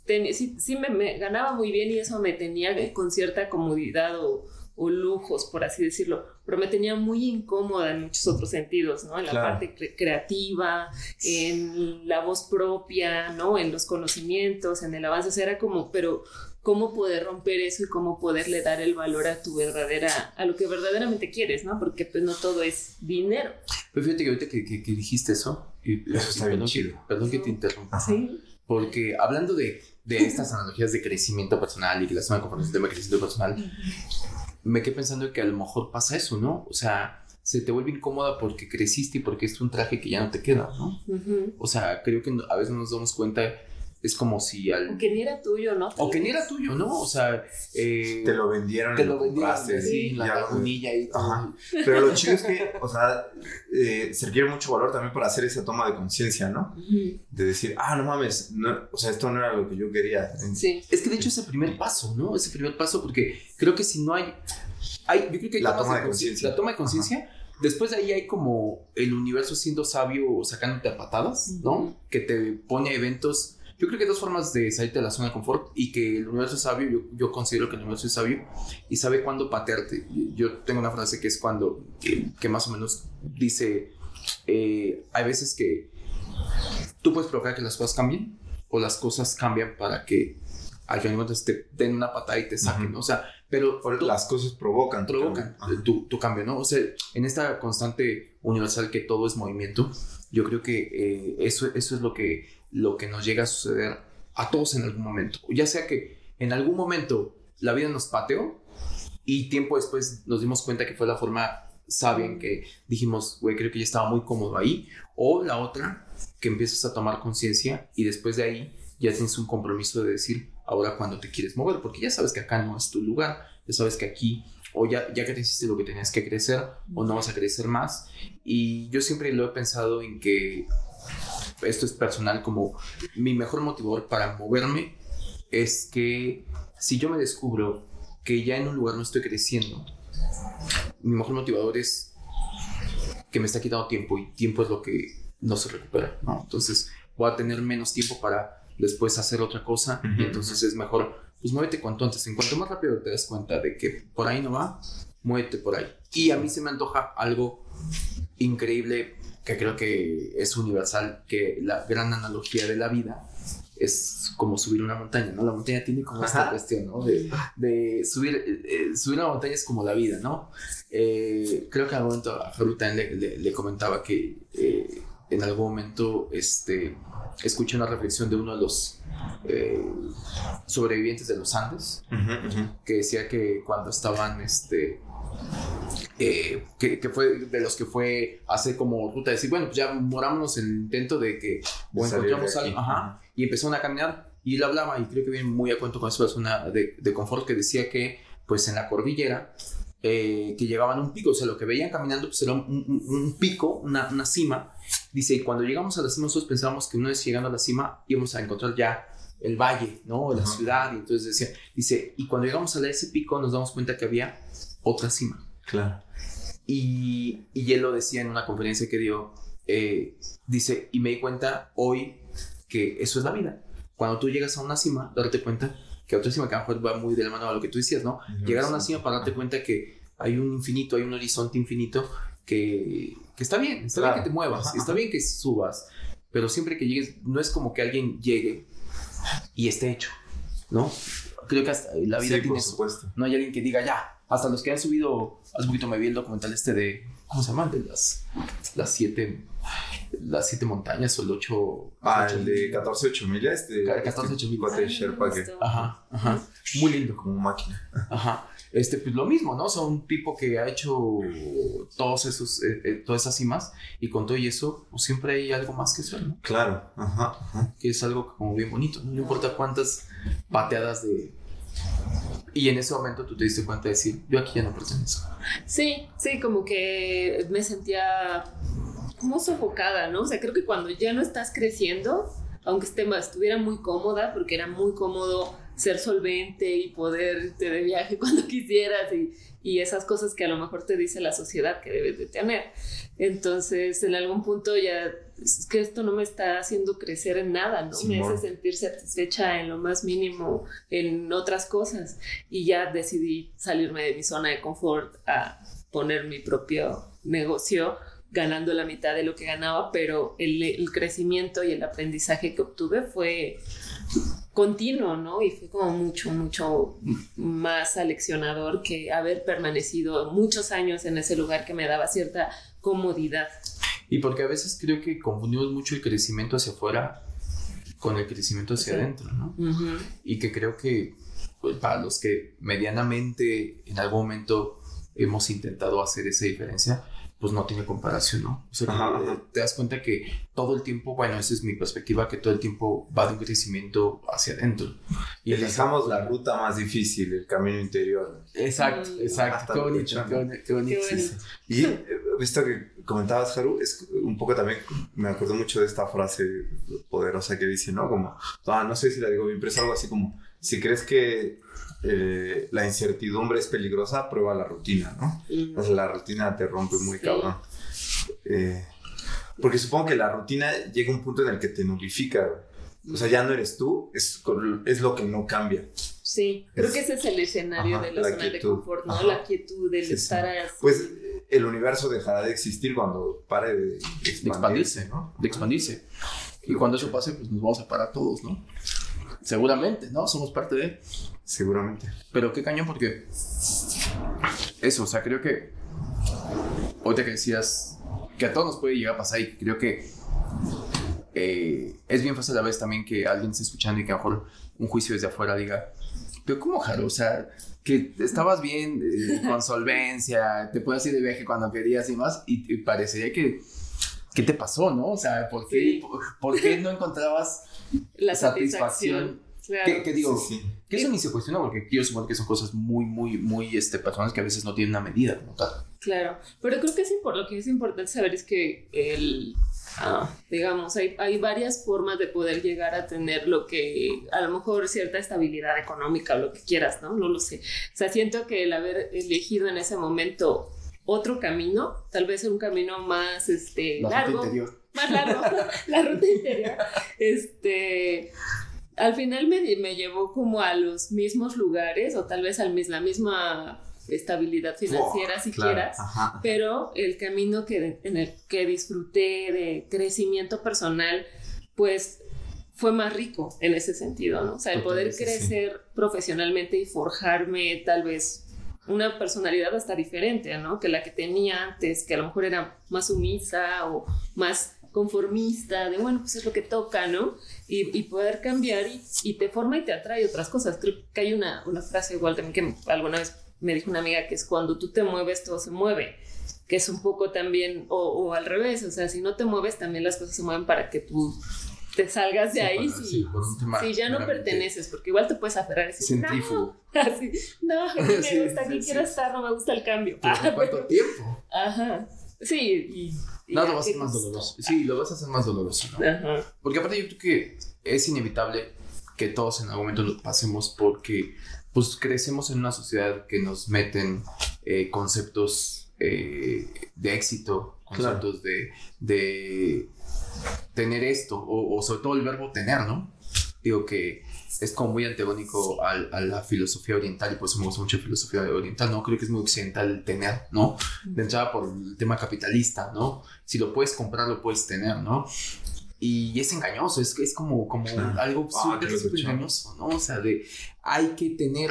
B: ten- sí, sí me, me ganaba muy bien y eso me tenía con cierta comodidad o, o lujos, por así decirlo, pero me tenía muy incómoda en muchos otros sentidos, ¿no? En la
C: Claro.
B: parte cre- creativa, en la voz propia, ¿no? En los conocimientos, en el avance, o sea, era como, pero cómo poder romper eso y cómo poderle dar el valor a tu verdadera, a lo que verdaderamente quieres, ¿no? Porque pues no todo es dinero.
A: Pero fíjate que ahorita que, que- que dijiste eso, y,
C: Eso está
A: y
C: bien
A: perdón, que,
C: chido.
A: perdón que te interrumpa,
B: Sí.
A: porque hablando de, de estas analogías de crecimiento personal y que la zona de tema de crecimiento personal, me quedé pensando que a lo mejor pasa eso, ¿no? O sea, se te vuelve incómoda porque creciste y porque es un traje que ya no te queda, ¿no? O sea, creo que a veces no nos damos cuenta, es como si al...
B: Aunque ni era tuyo, ¿no?
A: O que ni era tuyo, ¿no? O sea, eh,
C: Te lo vendieron
A: te
C: y
A: lo
C: compraste,
A: en la lagunilla y todo.
C: Ajá. Pero lo chido es que, o sea, eh, se requiere mucho valor también para hacer esa toma de conciencia, ¿no? De decir, ah, no mames, no, o sea, esto no era lo que yo quería.
B: Sí.
A: Es que de hecho es el primer paso, ¿no? Es el primer paso porque creo que si no hay... hay yo creo que hay
C: La
A: tomas
C: toma de conciencia.
A: La toma de conciencia, después de ahí hay como el universo siendo sabio sacándote a patadas, ¿no? Que te pone eventos. Yo creo que hay dos formas de salirte de la zona de confort y que el universo es sabio, yo, yo considero que el universo es sabio y sabe cuándo patearte. Yo tengo una frase que es cuando, que, que más o menos dice, eh, hay veces que tú puedes provocar que las cosas cambien o las cosas cambian para que al final te den una patada y te saquen. ¿no? O sea, pero tú-
C: las cosas provocan.
A: provocan tu, tu cambio, ¿no? O sea, en esta constante universal que todo es movimiento, yo creo que eh, eso, eso es lo que, lo que nos llega a suceder a todos en algún momento. Ya sea que en algún momento la vida nos pateó y tiempo después nos dimos cuenta que fue la forma sabia en que dijimos, güey, creo que ya estaba muy cómodo ahí. O la otra, que empiezas a tomar conciencia y después de ahí ya tienes un compromiso de decir, ahora cuando te quieres mover, porque ya sabes que acá no es tu lugar, ya sabes que aquí, o ya, ya que te hiciste lo que tenías que crecer, o no vas a crecer más. Y yo siempre lo he pensado en que esto es personal, como mi mejor motivador para moverme es que si yo me descubro que ya en un lugar no estoy creciendo, mi mejor motivador es que me está quitando tiempo y tiempo es lo que no se recupera, ¿no? Entonces voy a tener menos tiempo para después hacer otra cosa y
C: Ujú.
A: entonces es mejor, pues muévete cuanto antes. En cuanto más rápido te das cuenta de que por ahí no va, muévete por ahí. Y a mí se me antoja algo increíble que creo que es universal, que la gran analogía de la vida es como subir una montaña, ¿no? La montaña tiene como esta cuestión, ¿no? De, de subir, eh, eh, subir una montaña es como la vida, ¿no? Eh, creo que en algún momento a Haru también le, le- le comentaba que eh, en algún momento este, escuché una reflexión de uno de los sobrevivientes de los Andes, que decía que cuando estaban, este, eh, que, que fue de los que fue hace como ruta de decir, bueno, pues ya morámonos en el intento de que o encontramos algo, ajá, y empezaron a caminar y él hablaba y creo que viene muy a cuento con esa persona de, de confort que decía que pues en la cordillera eh, que llegaban a un pico, o sea, lo que veían caminando pues era un, un- un pico, una, una cima, dice, y cuando llegamos a la cima nosotros pensábamos que una vez llegando a la cima íbamos a encontrar ya el valle, ¿no? La
C: Ajá.
A: ciudad, y entonces decía, dice, y cuando llegamos a ese pico nos damos cuenta que había otra cima.
C: Claro.
A: Y, y él lo decía en una conferencia que dio, eh, dice, y me di cuenta hoy que eso es la vida. Cuando tú llegas a una cima, darte cuenta que otra cima que a lo mejor va muy de la mano a lo que tú decías, ¿no? Llegar a una cima para darte cuenta que hay un infinito, hay un horizonte infinito que, que está bien, está
C: Claro.
A: bien que te muevas,
C: Ajá.
A: está bien que subas, pero siempre que llegues, no es como que alguien llegue y esté hecho, ¿no? Creo que hasta la vida
C: Sí,
A: tiene
C: por
A: eso.
C: supuesto.
A: No hay alguien que diga ya. Hasta los que han subido, hace poquito me vi el documental este de, ¿cómo se llama? De las, las siete, las siete montañas o el ocho.
C: Ah,
A: ocho
C: el de
A: mil.
C: 14 8 millas. Este,
A: 14
C: este
A: mil.
C: cuate
B: Ay,
C: Sherpa que.
A: Ajá, ajá. Muy lindo.
C: como máquina.
A: Ajá. Este, pues lo mismo, ¿no? O sea, un tipo que ha hecho todos esos, eh, eh, todas esas cimas y con todo y eso, pues siempre hay algo más que hacer, ¿no?
C: Claro. Ajá. ajá.
A: Que es algo como bien bonito, ¿no? No importa cuántas pateadas de... Y en ese momento tú te diste cuenta de decir, yo aquí ya no pertenezco.
B: Sí, sí, como que me sentía como sofocada, ¿no? O sea, creo que cuando ya no estás creciendo, aunque esté, estuviera muy cómoda, porque era muy cómodo ser solvente y poder irte de viaje [laughs] cuando quisieras y, y esas cosas que a lo mejor te dice la sociedad que debes de tener. Entonces, en algún punto ya es que esto no me está haciendo crecer en nada, ¿no? me hace sentir satisfecha en lo más mínimo en otras cosas y ya decidí salirme de mi zona de confort a poner mi propio negocio ganando la mitad de lo que ganaba, pero el, el crecimiento y el aprendizaje que obtuve fue continuo, ¿no? Y fue como mucho, mucho más aleccionador que haber permanecido muchos años en ese lugar que me daba cierta comodidad.
A: Y porque a veces creo que confundimos mucho el crecimiento hacia afuera con el crecimiento hacia
B: Sí.
A: adentro, ¿no?
B: Ujú.
A: Y que creo que pues, para los que medianamente en algún momento hemos intentado hacer esa diferencia, pues no tiene comparación, ¿no? O sea,
C: Ajá,
A: que,
C: ajá.
A: eh, te das cuenta que todo el tiempo, bueno, esa es mi perspectiva, que todo el tiempo va de un crecimiento hacia adentro.
C: Y
A: en
C: elijamos la ruta más difícil, el camino interior.
A: Exacto,
B: Mm.
A: exacto. Qué bonito, qué bonito,
B: qué bonito.
C: Y eh, he visto que comentabas, Haru, es un poco también, me acuerdo mucho de esta frase poderosa que dice, ¿no? Como, ah, no sé si la digo bien, pero es algo así como, si crees que eh, la incertidumbre es peligrosa, prueba la rutina, ¿no? O sea, la rutina te rompe muy cabrón. Eh, porque supongo que la rutina llega a un punto en el que te nulifica, O sea, ya no eres tú, es, es lo que no cambia.
B: Sí, creo que ese es el escenario de la, zona de confort, ¿no? La quietud, del estar así.
C: Pues el universo dejará de existir cuando pare de,
A: expandirse, ¿no? De expandirse. Y cuando eso pase, pues nos vamos a parar todos, ¿no? Seguramente, ¿no? Somos parte de...
C: Seguramente.
A: Pero qué cañón porque... Eso, o sea, creo que... Ahorita que decías que a todos nos puede llegar a pasar y creo que eh, es bien fácil a veces también que alguien esté escuchando y que a lo mejor un juicio desde afuera diga, pero ¿cómo, Jaro? O sea, que estabas bien, eh, con solvencia, te puedes ir de viaje cuando querías y más, y, parecería que, ¿qué te pasó, no? O sea, ¿por qué, por, qué no encontrabas [laughs] la satisfacción? Claro. ¿Qué, digo? Que eso ni se cuestiona porque yo supongo que son cosas muy, muy, muy este, personas que a veces no tienen una medida como tal.
B: Claro, pero creo que es lo que es importante saber es que el, Ah, digamos, hay, hay varias formas de poder llegar a tener lo que, a lo mejor cierta estabilidad económica o lo que quieras, ¿no? No lo sé. O sea, siento que el haber elegido en ese momento otro camino, tal vez un camino más, este,
A: la
B: largo.
A: Ruta interior.
B: Más largo, [laughs] la ruta interior. Este, al final me, me llevó como a los mismos lugares o tal vez al, la misma estabilidad financiera si quieras, pero el camino que, en el que disfruté de crecimiento personal, pues fue más rico en ese sentido, ¿no? O sea, el poder crecer profesionalmente y forjarme tal vez una personalidad hasta diferente, ¿no? Que la que tenía antes, que a lo mejor era más sumisa o más conformista, de bueno, pues es lo que toca, ¿no? Y, poder cambiar y, te forma y te atrae otras cosas. Creo que hay una, una frase igual también que alguna vez me dijo una amiga que es cuando tú te mueves, todo se mueve, que es un poco también, o, al revés, o sea, si no te mueves, también las cosas se mueven para que tú te salgas de ahí si, ya no perteneces, porque igual te puedes aferrar y decir, no, [laughs] así, no, [laughs] me gusta, aquí quiero estar, no me gusta el cambio. [laughs]
A: ¿Cuánto tiempo?
B: Ajá, sí,
A: y... no, lo vas a hacer más doloroso. Sí, lo vas a hacer más doloroso, ¿no? Ajá. Porque aparte yo creo que es inevitable que todos en algún momento lo pasemos porque pues crecemos en una sociedad que nos meten eh, conceptos eh, de éxito, conceptos de, tener esto, o, sobre todo el verbo tener, ¿no? Digo que es como muy antagónico a, la filosofía oriental y por eso me gusta mucho la filosofía oriental, ¿no? Creo que es muy occidental el tener, ¿no? De entrada por el tema capitalista, ¿no? Si lo puedes comprar, lo puedes tener, ¿no? Y es engañoso, es, es como, como algo ah, súper engañoso, ¿no? O sea, de hay que tener,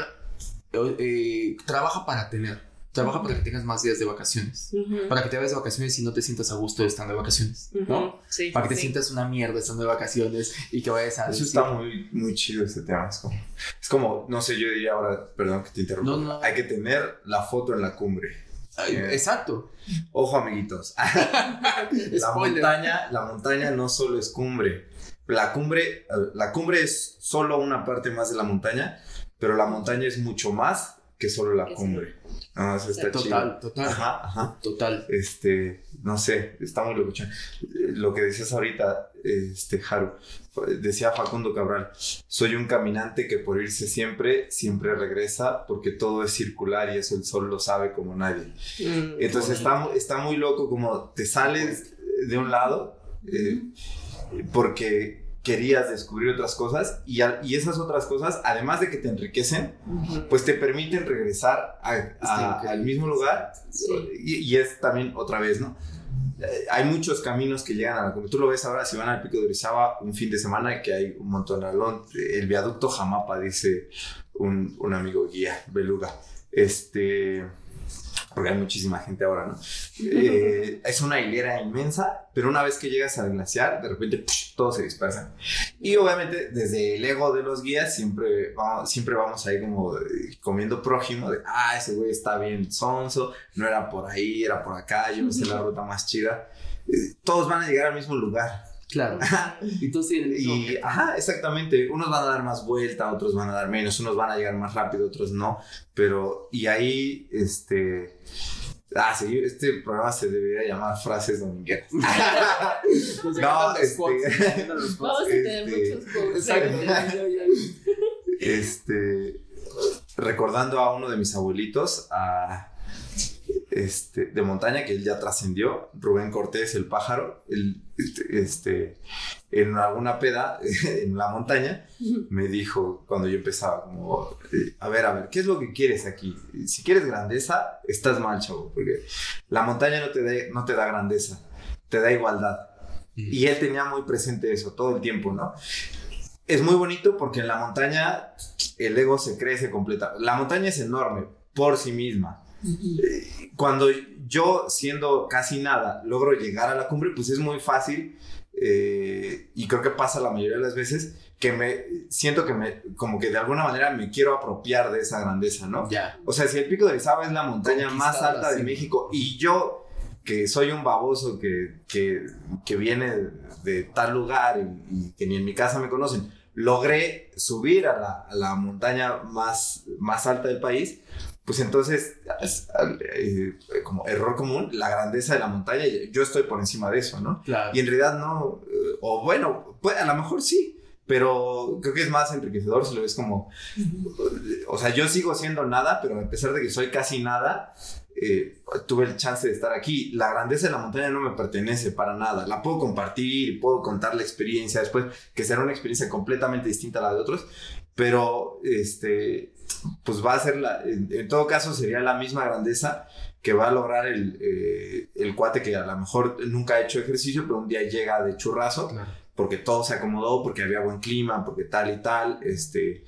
A: eh, trabaja para tener, trabaja para que tengas más días de vacaciones, para que te vayas de vacaciones y no te sientas a gusto estando de vacaciones, ¿no? Sí, para que te sientas una mierda estando de vacaciones y que vayas a...
C: Eso está muy, muy chido este tema, es como, es como, no sé, yo diría ahora, perdón que te interrumpa, no, no. hay que tener la foto en la cumbre.
A: Eh, exacto.
C: Ojo, amiguitos. [laughs] la, montaña, la montaña no solo es cumbre. La cumbre, la cumbre es solo una parte más de la montaña, pero la montaña es mucho más que solo la cumbre.
A: Ah, está total, total.
C: Ajá, ajá.
A: Total.
C: Este, no sé, está muy loco. Lo que decías ahorita, este, Haru, decía Facundo Cabral, soy un caminante que por irse siempre, siempre regresa porque todo es circular y eso el sol lo sabe como nadie. Mm, Entonces está, está muy loco como te sales de un lado eh, porque querías descubrir otras cosas y, y, esas otras cosas, además de que te enriquecen, pues te permiten regresar al mismo lugar y, es también otra vez, ¿no? Eh, hay muchos caminos que llegan a la Tú lo ves ahora, si van al Pico de Orizaba un fin de semana, que hay un montón alón, el viaducto Jamapa, dice un, un amigo guía, Beluga. Este porque hay muchísima gente ahora, ¿no? Eh, es una hilera inmensa, pero una vez que llegas al glaciar, de repente todo se dispersa. Y obviamente desde el ego de los guías siempre vamos, siempre vamos ahí como comiendo prójimo de, ah, ese güey está bien sonso, no era por ahí, era por acá, yo me sé la ruta más chida. Eh, todos van a llegar al mismo lugar.
A: Claro. y tú sí,
C: y, ajá, exactamente. Unos van a dar más vuelta, otros van a dar menos, unos van a llegar más rápido, otros no. Pero, y ahí, este, Ah, sí, este programa se debería llamar Frases Domingueras. [laughs] no,
B: este... Vamos a tener este, muchos quotes. [laughs]
C: este, recordando a uno de mis abuelitos, a este, de montaña que él ya trascendió, Rubén Cortés, el pájaro, este, en alguna peda [laughs] en la montaña, me dijo cuando yo empezaba, como, a ver, a ver, ¿qué es lo que quieres aquí? Si quieres grandeza, estás mal, chavo, porque la montaña no te da, no te da grandeza, te da igualdad. Y él tenía muy presente eso todo el tiempo, ¿no? Es muy bonito porque en la montaña el ego se crece completa. La montaña es enorme por sí misma cuando yo, siendo casi nada, logro llegar a la cumbre, pues es muy fácil eh, y creo que pasa la mayoría de las veces que me siento que me, como que de alguna manera me quiero apropiar de esa grandeza, ¿no?
A: Ya.
C: O sea, si el Pico de Orizaba es la montaña más alta de México y yo, que soy un baboso que, que, que viene de, tal lugar y, que ni en mi casa me conocen, logré subir a la, a la montaña más, más alta del país, pues entonces, eh, como error común, la grandeza de la montaña, yo estoy por encima de eso, ¿no?
A: Claro.
C: Y en realidad no, eh, o bueno, pues a lo mejor sí, pero creo que es más enriquecedor si lo ves como, o sea, yo sigo siendo nada, pero a pesar de que soy casi nada, eh, tuve el chance de estar aquí. La grandeza de la montaña no me pertenece para nada. La puedo compartir puedo contar la experiencia después, que será una experiencia completamente distinta a la de otros, pero este, pues va a ser, la, en, todo caso sería la misma grandeza que va a lograr el, eh, el, cuate que a lo mejor nunca ha hecho ejercicio, pero un día llega de churraso, porque todo se acomodó, porque había buen clima, porque tal y tal, este,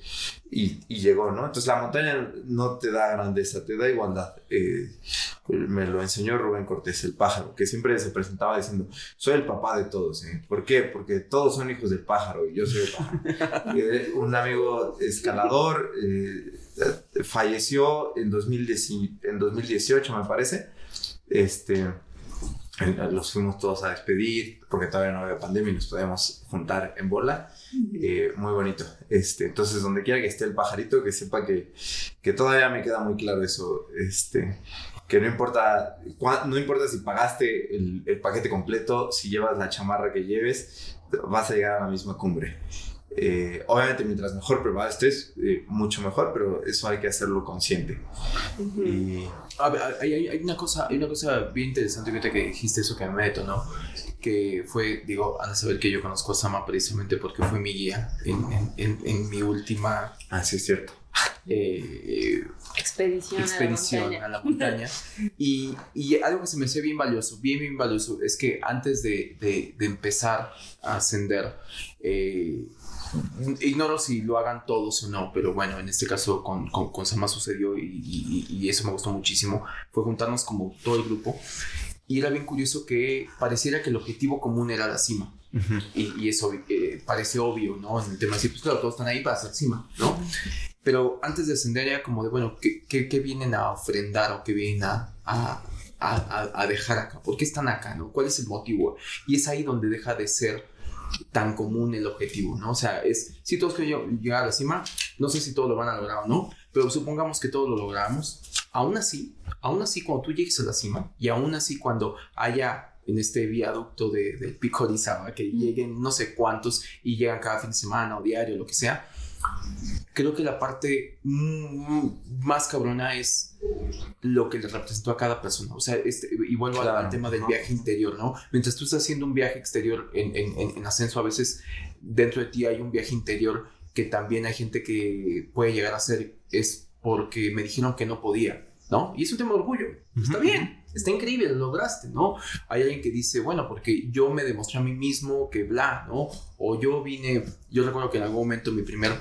C: y, y, llegó, ¿no? Entonces la montaña no te da grandeza, te da igualdad. Eh, me lo enseñó Rubén Cortés, el pájaro, que siempre se presentaba diciendo, soy el papá de todos. ¿eh? ¿Por qué? Porque todos son hijos del pájaro y yo soy el pájaro. [laughs] Eh, un amigo escalador eh, falleció en, 2018, me parece. Este, los fuimos todos a despedir porque todavía no había pandemia y nos podíamos juntar en bola. muy bonito. Este, entonces, donde quiera que esté el pajarito, que sepa que, que todavía me queda muy claro eso. Este, que no importa, no importa si pagaste el, el, paquete completo, si llevas la chamarra que lleves, vas a llegar a la misma cumbre. Eh, obviamente, mientras mejor preparado estés, eh, mucho mejor, pero eso hay que hacerlo consciente. y...
A: a ver, hay, hay, una cosa, hay una cosa bien interesante que que dijiste eso que me detonó, que fue, digo, a saber que yo conozco a Sama precisamente porque fue mi guía en, en, en mi última...
C: Ah, sí, es cierto
A: eh,
B: expedición,
A: a la montaña. y, y, algo que se me hace bien valioso, bien, bien valioso, es que antes de, de, empezar a ascender, eh, ignoro si lo hagan todos o no, pero bueno, en este caso con, con, con Sama sucedió y, y, eso me gustó muchísimo, fue juntarnos como todo el grupo. Y era bien curioso que pareciera que el objetivo común era la cima y, eso eh, parece obvio, ¿no? En el tema así, pues claro, todos están ahí para hacer cima, ¿no? Pero antes de ascender era como de, bueno, ¿qué, qué, vienen a ofrendar o qué vienen a, a, a, dejar acá? ¿Por qué están acá, no? ¿Cuál es el motivo? Y es ahí donde deja de ser tan común el objetivo, ¿no? O sea, es, si todos quieren llegar a la cima, no sé si todos lo van a lograr o no, pero supongamos que todos lo logramos, aún así, aún así cuando tú llegues a la cima y aún así cuando haya en este viaducto de, del Pico de que lleguen no sé cuántos y llegan cada fin de semana o diario, lo que sea. Creo que la parte más cabrona es lo que le representó a cada persona. O sea, este, y vuelvo al, tema del viaje interior, ¿no? Mientras tú estás haciendo un viaje exterior en, en, en ascenso, a veces dentro de ti hay un viaje interior que también hay gente que puede llegar a hacer, es porque me dijeron que no podía, ¿no? Y es un tema de orgullo. Está bien está increíble, lo lograste, ¿no? Hay alguien que dice, bueno, porque yo me demostré a mí mismo que bla, ¿no? O yo vine, yo recuerdo que en algún momento mi, primer,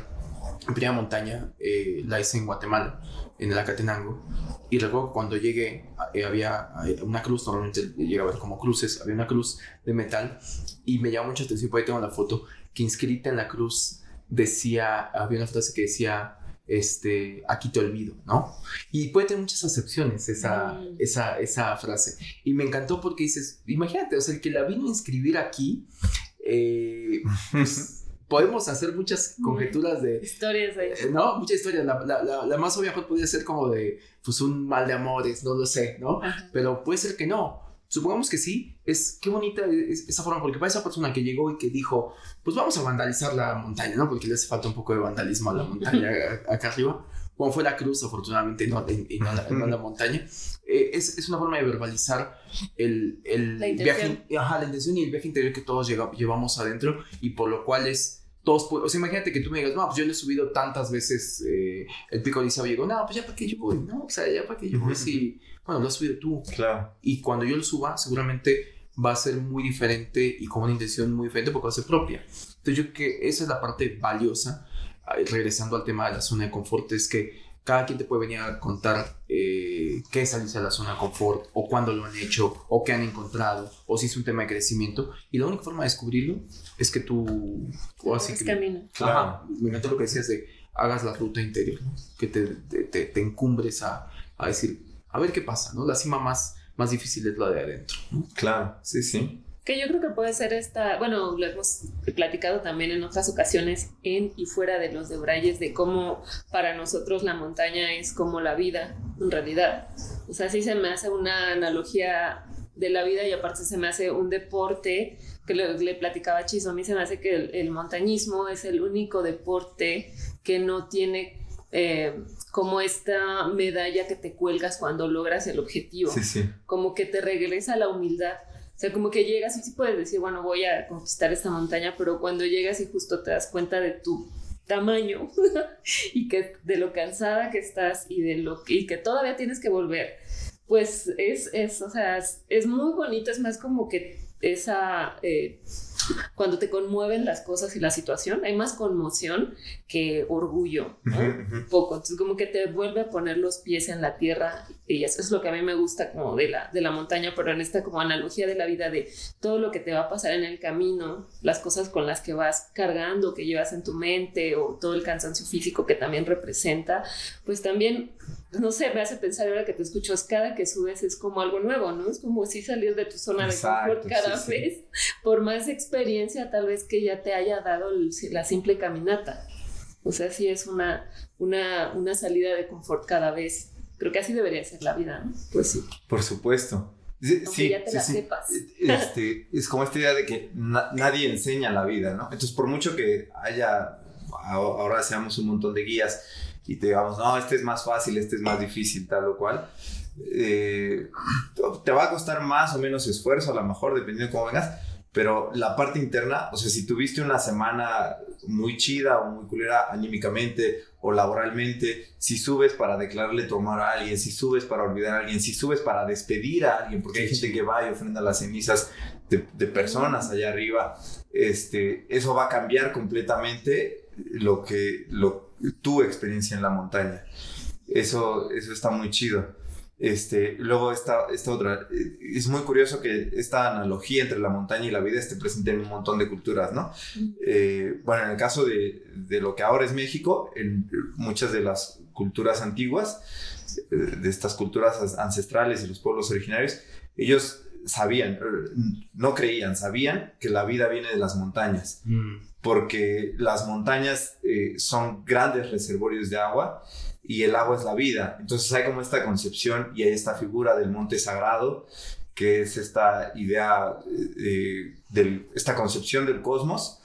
A: primera montaña eh, la hice en Guatemala, en el Acatenango, y recuerdo que cuando llegué eh, había eh, una cruz, normalmente llega a ver como cruces, había una cruz de metal, y me llamó mucha atención, por ahí tengo la foto, que inscrita en la cruz decía, había una frase que decía, este, aquí te olvido, ¿no? Y puede tener muchas acepciones esa, mm. esa, esa frase. Y me encantó porque dices, imagínate, o sea, el que la vino a inscribir aquí, eh, pues, [laughs] podemos hacer muchas conjeturas de...
B: Historias ahí.
A: eh, no, muchas historias. La, la, la, la más obvia podría ser como de, pues, un mal de amores, no lo sé, ¿no?
B: Ajá.
A: Pero puede ser que no. Supongamos que sí, es qué bonita es esa forma, porque para esa persona que llegó y que dijo, pues vamos a vandalizar la montaña, ¿no? Porque le hace falta un poco de vandalismo a la montaña [laughs] acá arriba. Como fue la cruz, afortunadamente, no, y, no, la, no la montaña. Eh, es, es una forma de verbalizar el, el
B: La intención.
A: viaje, ajá, la intención y el viaje interior que todos llega- llevamos adentro y por lo cual es todos, o sea, imagínate que tú me digas, no, pues yo le he subido tantas veces eh, el pico de Izabo y digo, no, pues ya para qué yo voy, ¿no? O sea, ya para qué yo voy si, bueno, lo has subido tú.
C: Claro.
A: Y cuando yo lo suba, seguramente va a ser muy diferente y con una intención muy diferente porque va a ser propia. Entonces yo creo que esa es la parte valiosa, regresando al tema de la zona de confort, es que cada quien te puede venir a contar eh, qué es salirse de la zona de confort, o cuándo lo han hecho, o qué han encontrado, o si es un tema de crecimiento. Y la única forma de descubrirlo es que tú... O así
B: Es
A: que,
B: camino.
C: Claro.
A: Ajá, me encantó lo que decías de hagas la ruta interior, ¿no? que te, te, te- te encumbres a, a decir, a ver qué pasa, ¿no? La cima más, más difícil es la de adentro. ¿no?
C: Claro, sí, sí.
B: Que yo creo que puede ser esta, bueno, lo hemos platicado también en otras ocasiones en y fuera de los debrayes de cómo para nosotros la montaña es como la vida en realidad. O sea, sí se me hace una analogía de la vida y aparte se me hace un deporte que le, le platicaba a Chiso, a mí se me hace que el, el montañismo es el único deporte que no tiene eh, como esta medalla que te cuelgas cuando logras el objetivo
C: Sí, sí.
B: como que te regresa la humildad. Sea, como que llegas y sí puedes decir, bueno, voy a conquistar esta montaña, pero cuando llegas y justo te das cuenta de tu tamaño [laughs] y que de lo cansada que estás y de lo que, y que todavía tienes que volver, pues es, es o sea, es, es muy bonito, es más como que esa, eh, cuando te conmueven las cosas y la situación, hay más conmoción que orgullo, ¿no?
C: Ujú, ujú.
B: poco. Entonces, como que te vuelve a poner los pies en la tierra y eso es lo que a mí me gusta como de la, de la montaña, pero en esta como analogía de la vida, de todo lo que te va a pasar en el camino, las cosas con las que vas cargando, que llevas en tu mente o todo el cansancio físico que también representa, pues también, no sé, me hace pensar ahora que te escucho, es cada que subes es como algo nuevo, ¿no? Es como si salir de tu zona
C: Exacto,
B: de confort cada
C: sí, sí.
B: vez, por más experiencia tal vez que ya te haya dado el- la simple caminata. O sea, sí es una, una, una salida de confort cada vez. Creo que así debería ser la vida, ¿no? Pues sí.
C: Por supuesto. Sí, sí,
B: ya te
C: sí,
B: la
C: sí.
B: sepas.
C: Este, es como esta idea de que na- nadie enseña la vida, ¿no? Entonces, por mucho que haya, a- ahora seamos un montón de guías y te digamos, no, este es más fácil, este es más difícil, tal o cual, eh, te va a costar más o menos esfuerzo, a lo mejor, dependiendo de cómo vengas, pero la parte interna, o sea, si tuviste una semana muy chida o muy culera anímicamente o laboralmente, si subes para declararle tu amor a alguien, si subes para olvidar a alguien, si subes para despedir a alguien, porque hay gente que va y ofrenda las cenizas de, de personas allá arriba, este, eso va a cambiar completamente lo que, lo, tu experiencia en la montaña. Eso, eso está muy chido. Este, luego esta, esta otra, eh, es muy curioso que esta analogía entre la montaña y la vida esté presente en un montón de culturas, ¿no? Eh, bueno, en el caso de, de lo que ahora es México, en muchas de las culturas antiguas, eh, de estas culturas as- ancestrales y los pueblos originarios, ellos sabían, eh, no creían, sabían que la vida viene de las montañas porque las montañas eh, son grandes reservorios de agua y el agua es la vida. Entonces hay como esta concepción y hay esta figura del monte sagrado, que es esta idea, eh, de esta concepción del cosmos,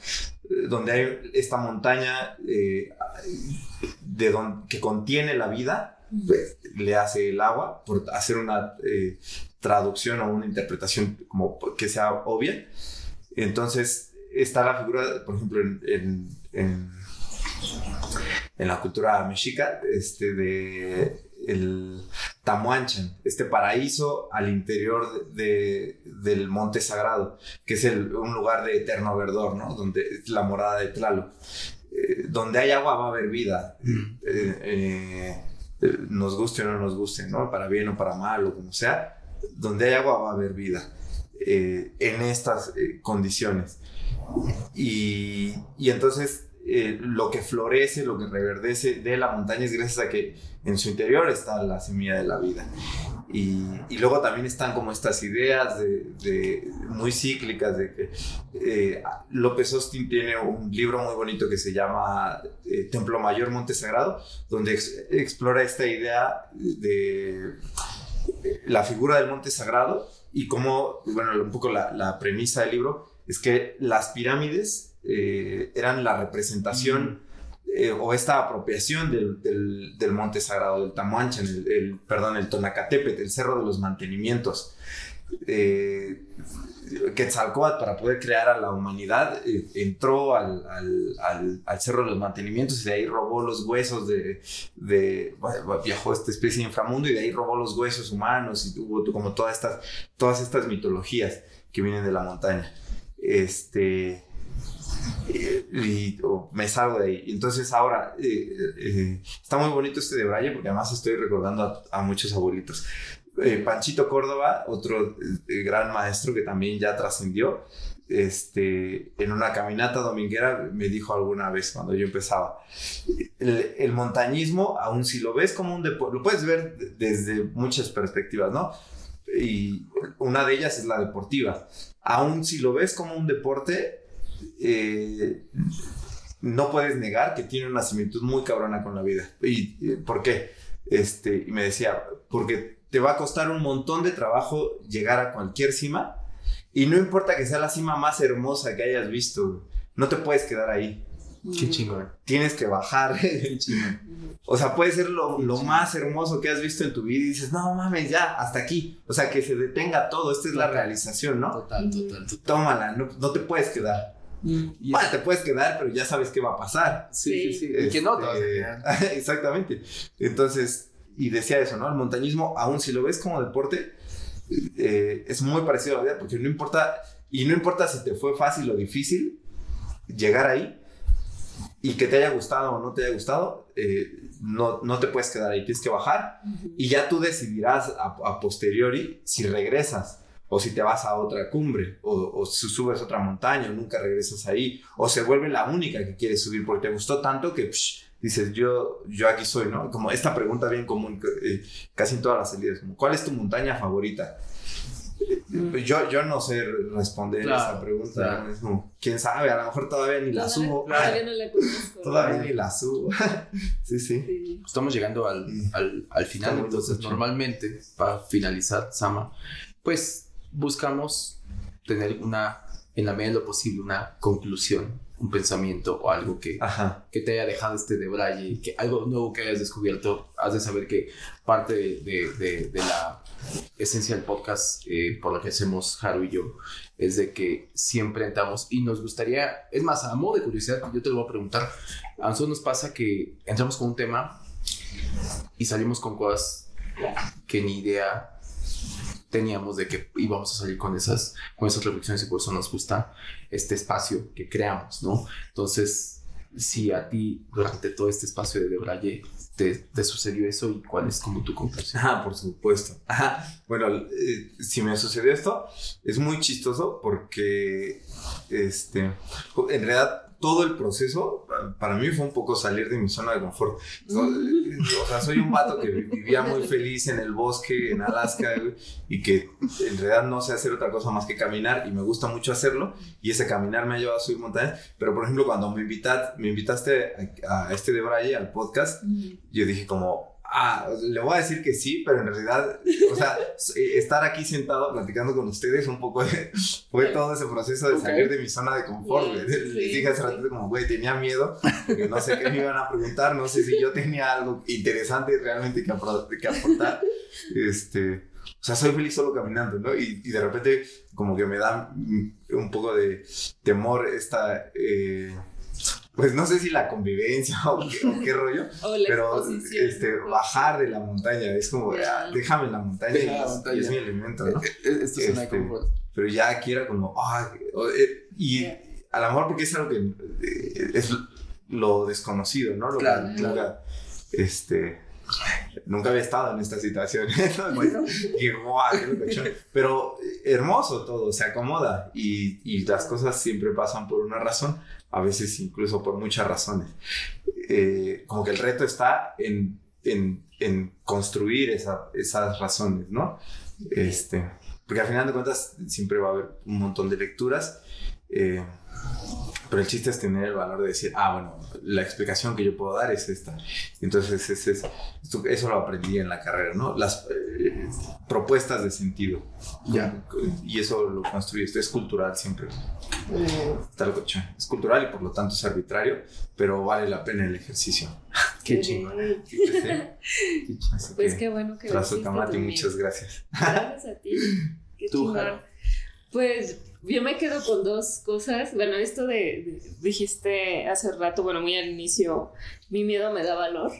C: eh, donde hay esta montaña eh, de don- que contiene la vida, pues, le hace el agua, por hacer una traducción o una interpretación como que sea obvia. Entonces está la figura, por ejemplo, en, en, en, en la cultura mexica, este, de el Tamuanchan, este paraíso al interior de, del monte sagrado, que es el- un lugar de eterno verdor, ¿no? Donde es la morada de Tlaloc. Eh, donde hay agua va a haber vida. Eh, eh, eh, nos guste o no nos guste, ¿no? Para bien o para mal o como sea, donde hay agua va a haber vida eh, en estas eh, condiciones. Y, y entonces eh, lo que florece, lo que reverdece de la montaña es gracias a que en su interior está la semilla de la vida. Y, luego también están como estas ideas de, muy cíclicas de que eh, López Austin tiene un libro muy bonito que se llama eh, Templo Mayor Monte Sagrado, donde ex, explora esta idea de la figura del Monte Sagrado y cómo, bueno, un poco la premisa del libro es que las pirámides eh, eran la representación eh, o esta apropiación del, del, del, monte sagrado, del Tamuancha, el, el, perdón, el Tonacatepet, el cerro de los mantenimientos. Eh, Quetzalcóatl, para poder crear a la humanidad, eh, entró al, al, al, al, cerro de los mantenimientos y de ahí robó los huesos de, de bueno, viajó esta especie de inframundo y de ahí robó los huesos humanos y tuvo como todas estas, todas estas mitologías que vienen de la montaña. Este, [laughs] y, me salgo de ahí. Entonces ahora eh, eh, está muy bonito este de Braille porque además estoy recordando a, muchos abuelitos. Eh, Panchito Córdoba, otro eh, gran maestro que también ya trascendió, este, en una caminata dominguera me dijo alguna vez cuando yo empezaba, el, montañismo, aun si lo ves como un deporte, lo puedes ver desde muchas perspectivas, ¿no? Y una de ellas es la deportiva. Aun si lo ves como un deporte, eh, no puedes negar que tiene una similitud muy cabrona con la vida. ¿Y por qué? Este, y me decía, porque te va a costar un montón de trabajo llegar a cualquier cima y no importa que sea la cima más hermosa que hayas visto, no te puedes quedar ahí.
A: Qué chingón.
C: Tienes que bajar. [laughs]
A: Qué chingón.
C: O sea, puede ser lo, lo, más hermoso que has visto en tu vida y dices, no mames, ya, hasta aquí. O sea, que se detenga todo. Esta es total. la realización, ¿no?
A: Total, total, total.
C: Tómala, no, no te puedes quedar. Mm. Bueno, te puedes quedar, pero ya sabes qué va a pasar.
A: Sí, sí, sí. Este, y que no te vas a quedar.
C: Exactamente. Entonces, y decía eso, ¿no? El montañismo, aún si lo ves como deporte, eh, es muy parecido a la vida, porque no importa, y no importa si te fue fácil o difícil llegar ahí, y que te haya gustado o no te haya gustado, eh, no, no, te puedes quedar ahí, tienes que bajar, uh -huh. y ya tú decidirás a, a, posteriori si regresas. O si te vas a otra cumbre, o, o si subes otra montaña, o nunca regresas ahí, o se vuelve la única que quieres subir porque te gustó tanto que psh, dices, yo, yo aquí soy, ¿no? Como esta pregunta bien común, eh, casi en todas las salidas, como, ¿cuál es tu montaña favorita? Mm. Yo, yo no sé responder claro, esa pregunta. Claro. Es como, quién sabe, a lo mejor todavía ni la
B: todavía,
C: subo.
B: Todavía no la conozco.
C: todavía ni la subo. [laughs] sí, sí,
A: sí, Estamos llegando al, al, al final, Estamos entonces normalmente, para finalizar, Sama, pues buscamos tener una, en la medida de lo posible, una conclusión un pensamiento o algo que, que te haya dejado este de Braille, que algo nuevo que hayas descubierto, has de saber que parte de, de, de, la esencia del podcast eh, por la que hacemos Haru y yo es de que siempre entramos y nos gustaría, es más, a modo de curiosidad, yo te lo voy a preguntar, a nosotros nos pasa que entramos con un tema y salimos con cosas que ni idea teníamos de que íbamos a salir con esas, con esas reflexiones y por eso nos gusta este espacio que creamos, ¿no? Entonces, si a ti durante todo este espacio de Debraye te, te sucedió eso y cuál es como tu conclusión.
C: Ah, por supuesto. Ajá. Bueno, eh, si me sucedió esto, es muy chistoso porque, este, en realidad todo el proceso, para mí fue un poco salir de mi zona de confort. [laughs] O sea, soy un vato que vivía muy feliz en el bosque, en Alaska, y que en realidad no sé hacer otra cosa más que caminar, y me gusta mucho hacerlo, y ese caminar me ha llevado a subir montañas. Pero, por ejemplo, cuando me, me invitaste a, a este de Braille, al podcast, yo dije como, Ah, le voy a decir que sí, pero en realidad, o sea, [laughs] estar aquí sentado platicando con ustedes un poco de, fue todo ese proceso de okay. salir de mi zona de confort. Yeah, sí, Les dije hace ratito como, güey, tenía miedo, porque no sé qué me iban a preguntar, no sé si yo tenía algo interesante realmente que, que aportar. Este, o sea, soy feliz solo caminando, ¿no? Y, y, de repente como que me da un poco de temor esta... Eh, pues no sé si la convivencia [laughs] o qué, o qué rollo, [laughs] pero este, bajar de la montaña, es como, ya, déjame en la montaña, y, la montaña. y, es mi elemento, ¿no?
A: Esto es este,
C: pero ya aquí era como, oh, y yeah. a lo mejor porque es algo que eh, es lo desconocido, ¿no? Lo
A: claro,
C: que,
A: claro.
C: este, nunca había estado en esta situación. [laughs] bueno, y, wow, pero hermoso todo, se acomoda y, y, las cosas siempre pasan por una razón, a veces incluso por muchas razones. Eh, como que el reto está en en, en construir esa- esas razones, ¿no? Este, porque al final de cuentas siempre va a haber un montón de lecturas, eh, pero el chiste es tener el valor de decir, ah, bueno, la explicación que yo puedo dar es esta. Entonces, ese es- esto- eso lo aprendí en la carrera, ¿no? Las eh, propuestas de sentido.
A: Ya.
C: Y eso lo construiste, es cultural siempre.
B: Mm,
C: Está loco, che. Es cultural y por lo tanto es arbitrario, pero vale la pena el ejercicio. [laughs]
A: Qué chingón. [laughs]
B: Pues qué bueno que
C: Trazo muchas gracias.
B: Gracias a ti. Qué
A: Tú,
B: chingón. Pues yo me quedo con dos cosas. Bueno, esto de, de- dijiste hace rato, bueno, muy al inicio, mi miedo me da valor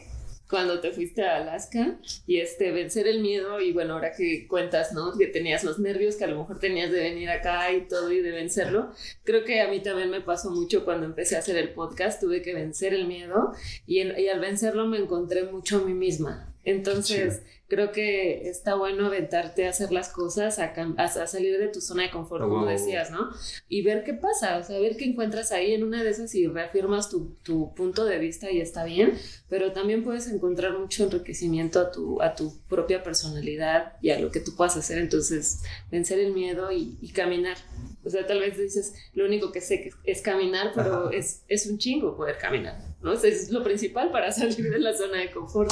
B: cuando te fuiste a Alaska y este vencer el miedo y bueno, ahora que cuentas, ¿no? Que tenías los nervios que a lo mejor tenías de venir acá y todo y de vencerlo. Creo que a mí también me pasó mucho cuando empecé a hacer el podcast, tuve que vencer el miedo y, en- y al vencerlo me encontré mucho a mí misma. Entonces, creo que está bueno aventarte a hacer las cosas, a, a- a salir de tu zona de confort, como
C: Oh.
B: decías, ¿no? Y ver qué pasa, o sea, ver qué encuentras ahí en una de esas y reafirmas tu, tu punto de vista y está bien, pero también puedes encontrar mucho enriquecimiento a tu, a tu propia personalidad y a lo que tú puedas hacer. Entonces, vencer el miedo y, y caminar. O sea, tal vez dices, lo único que sé es, caminar, pero es, es un chingo poder caminar, ¿no? O sea, es lo principal para [laughs] salir de la zona de confort.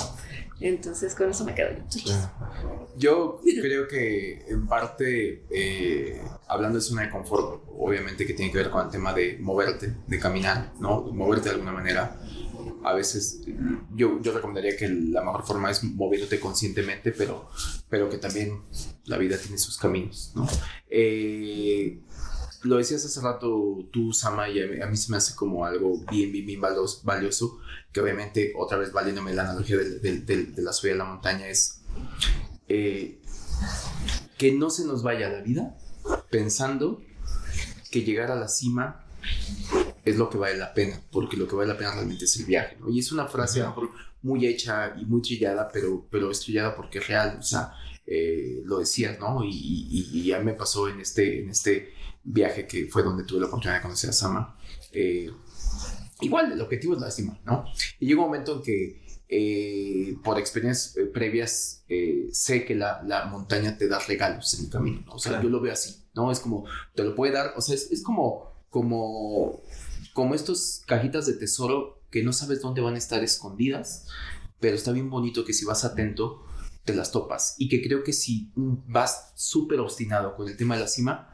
B: Entonces, con eso me quedo yo. [laughs]
A: Yo creo que en parte, eh, hablando de zona de confort, obviamente que tiene que ver con el tema de moverte, de caminar, ¿no? Moverte de alguna manera. A veces yo, yo recomendaría que la mejor forma es moviéndote conscientemente, pero, pero que también la vida tiene sus caminos, ¿no? Eh, lo decías hace rato tú, Sama, y a mí, a mí se me hace como algo bien, bien, bien valioso, que obviamente, otra vez valiéndome la analogía del- de la subida a la montaña, es eh, que no se nos vaya la vida pensando que llegar a la cima es lo que vale la pena, porque lo que vale la pena realmente es el viaje, ¿no? Y es una frase a lo mejor muy hecha y muy trillada, pero, pero es trillada porque es real, o sea, eh, lo decías, ¿no? Y, y, y ya me pasó en este, en este viaje que fue donde tuve la oportunidad de conocer a Sama. eh, igual, el objetivo es la cima, ¿no? Y llega un momento en que eh, por experiencias eh, previas, eh, sé que la, la montaña te da regalos en el camino, ¿no? O sea,
C: Claro.
A: yo lo veo así, ¿no? Es como, te lo puede dar, o sea, es, es como, como, como estos cajitas de tesoro que no sabes dónde van a estar escondidas, pero está bien bonito que si vas atento, te las topas. Y que creo que si mm, vas súper obstinado con el tema de la cima,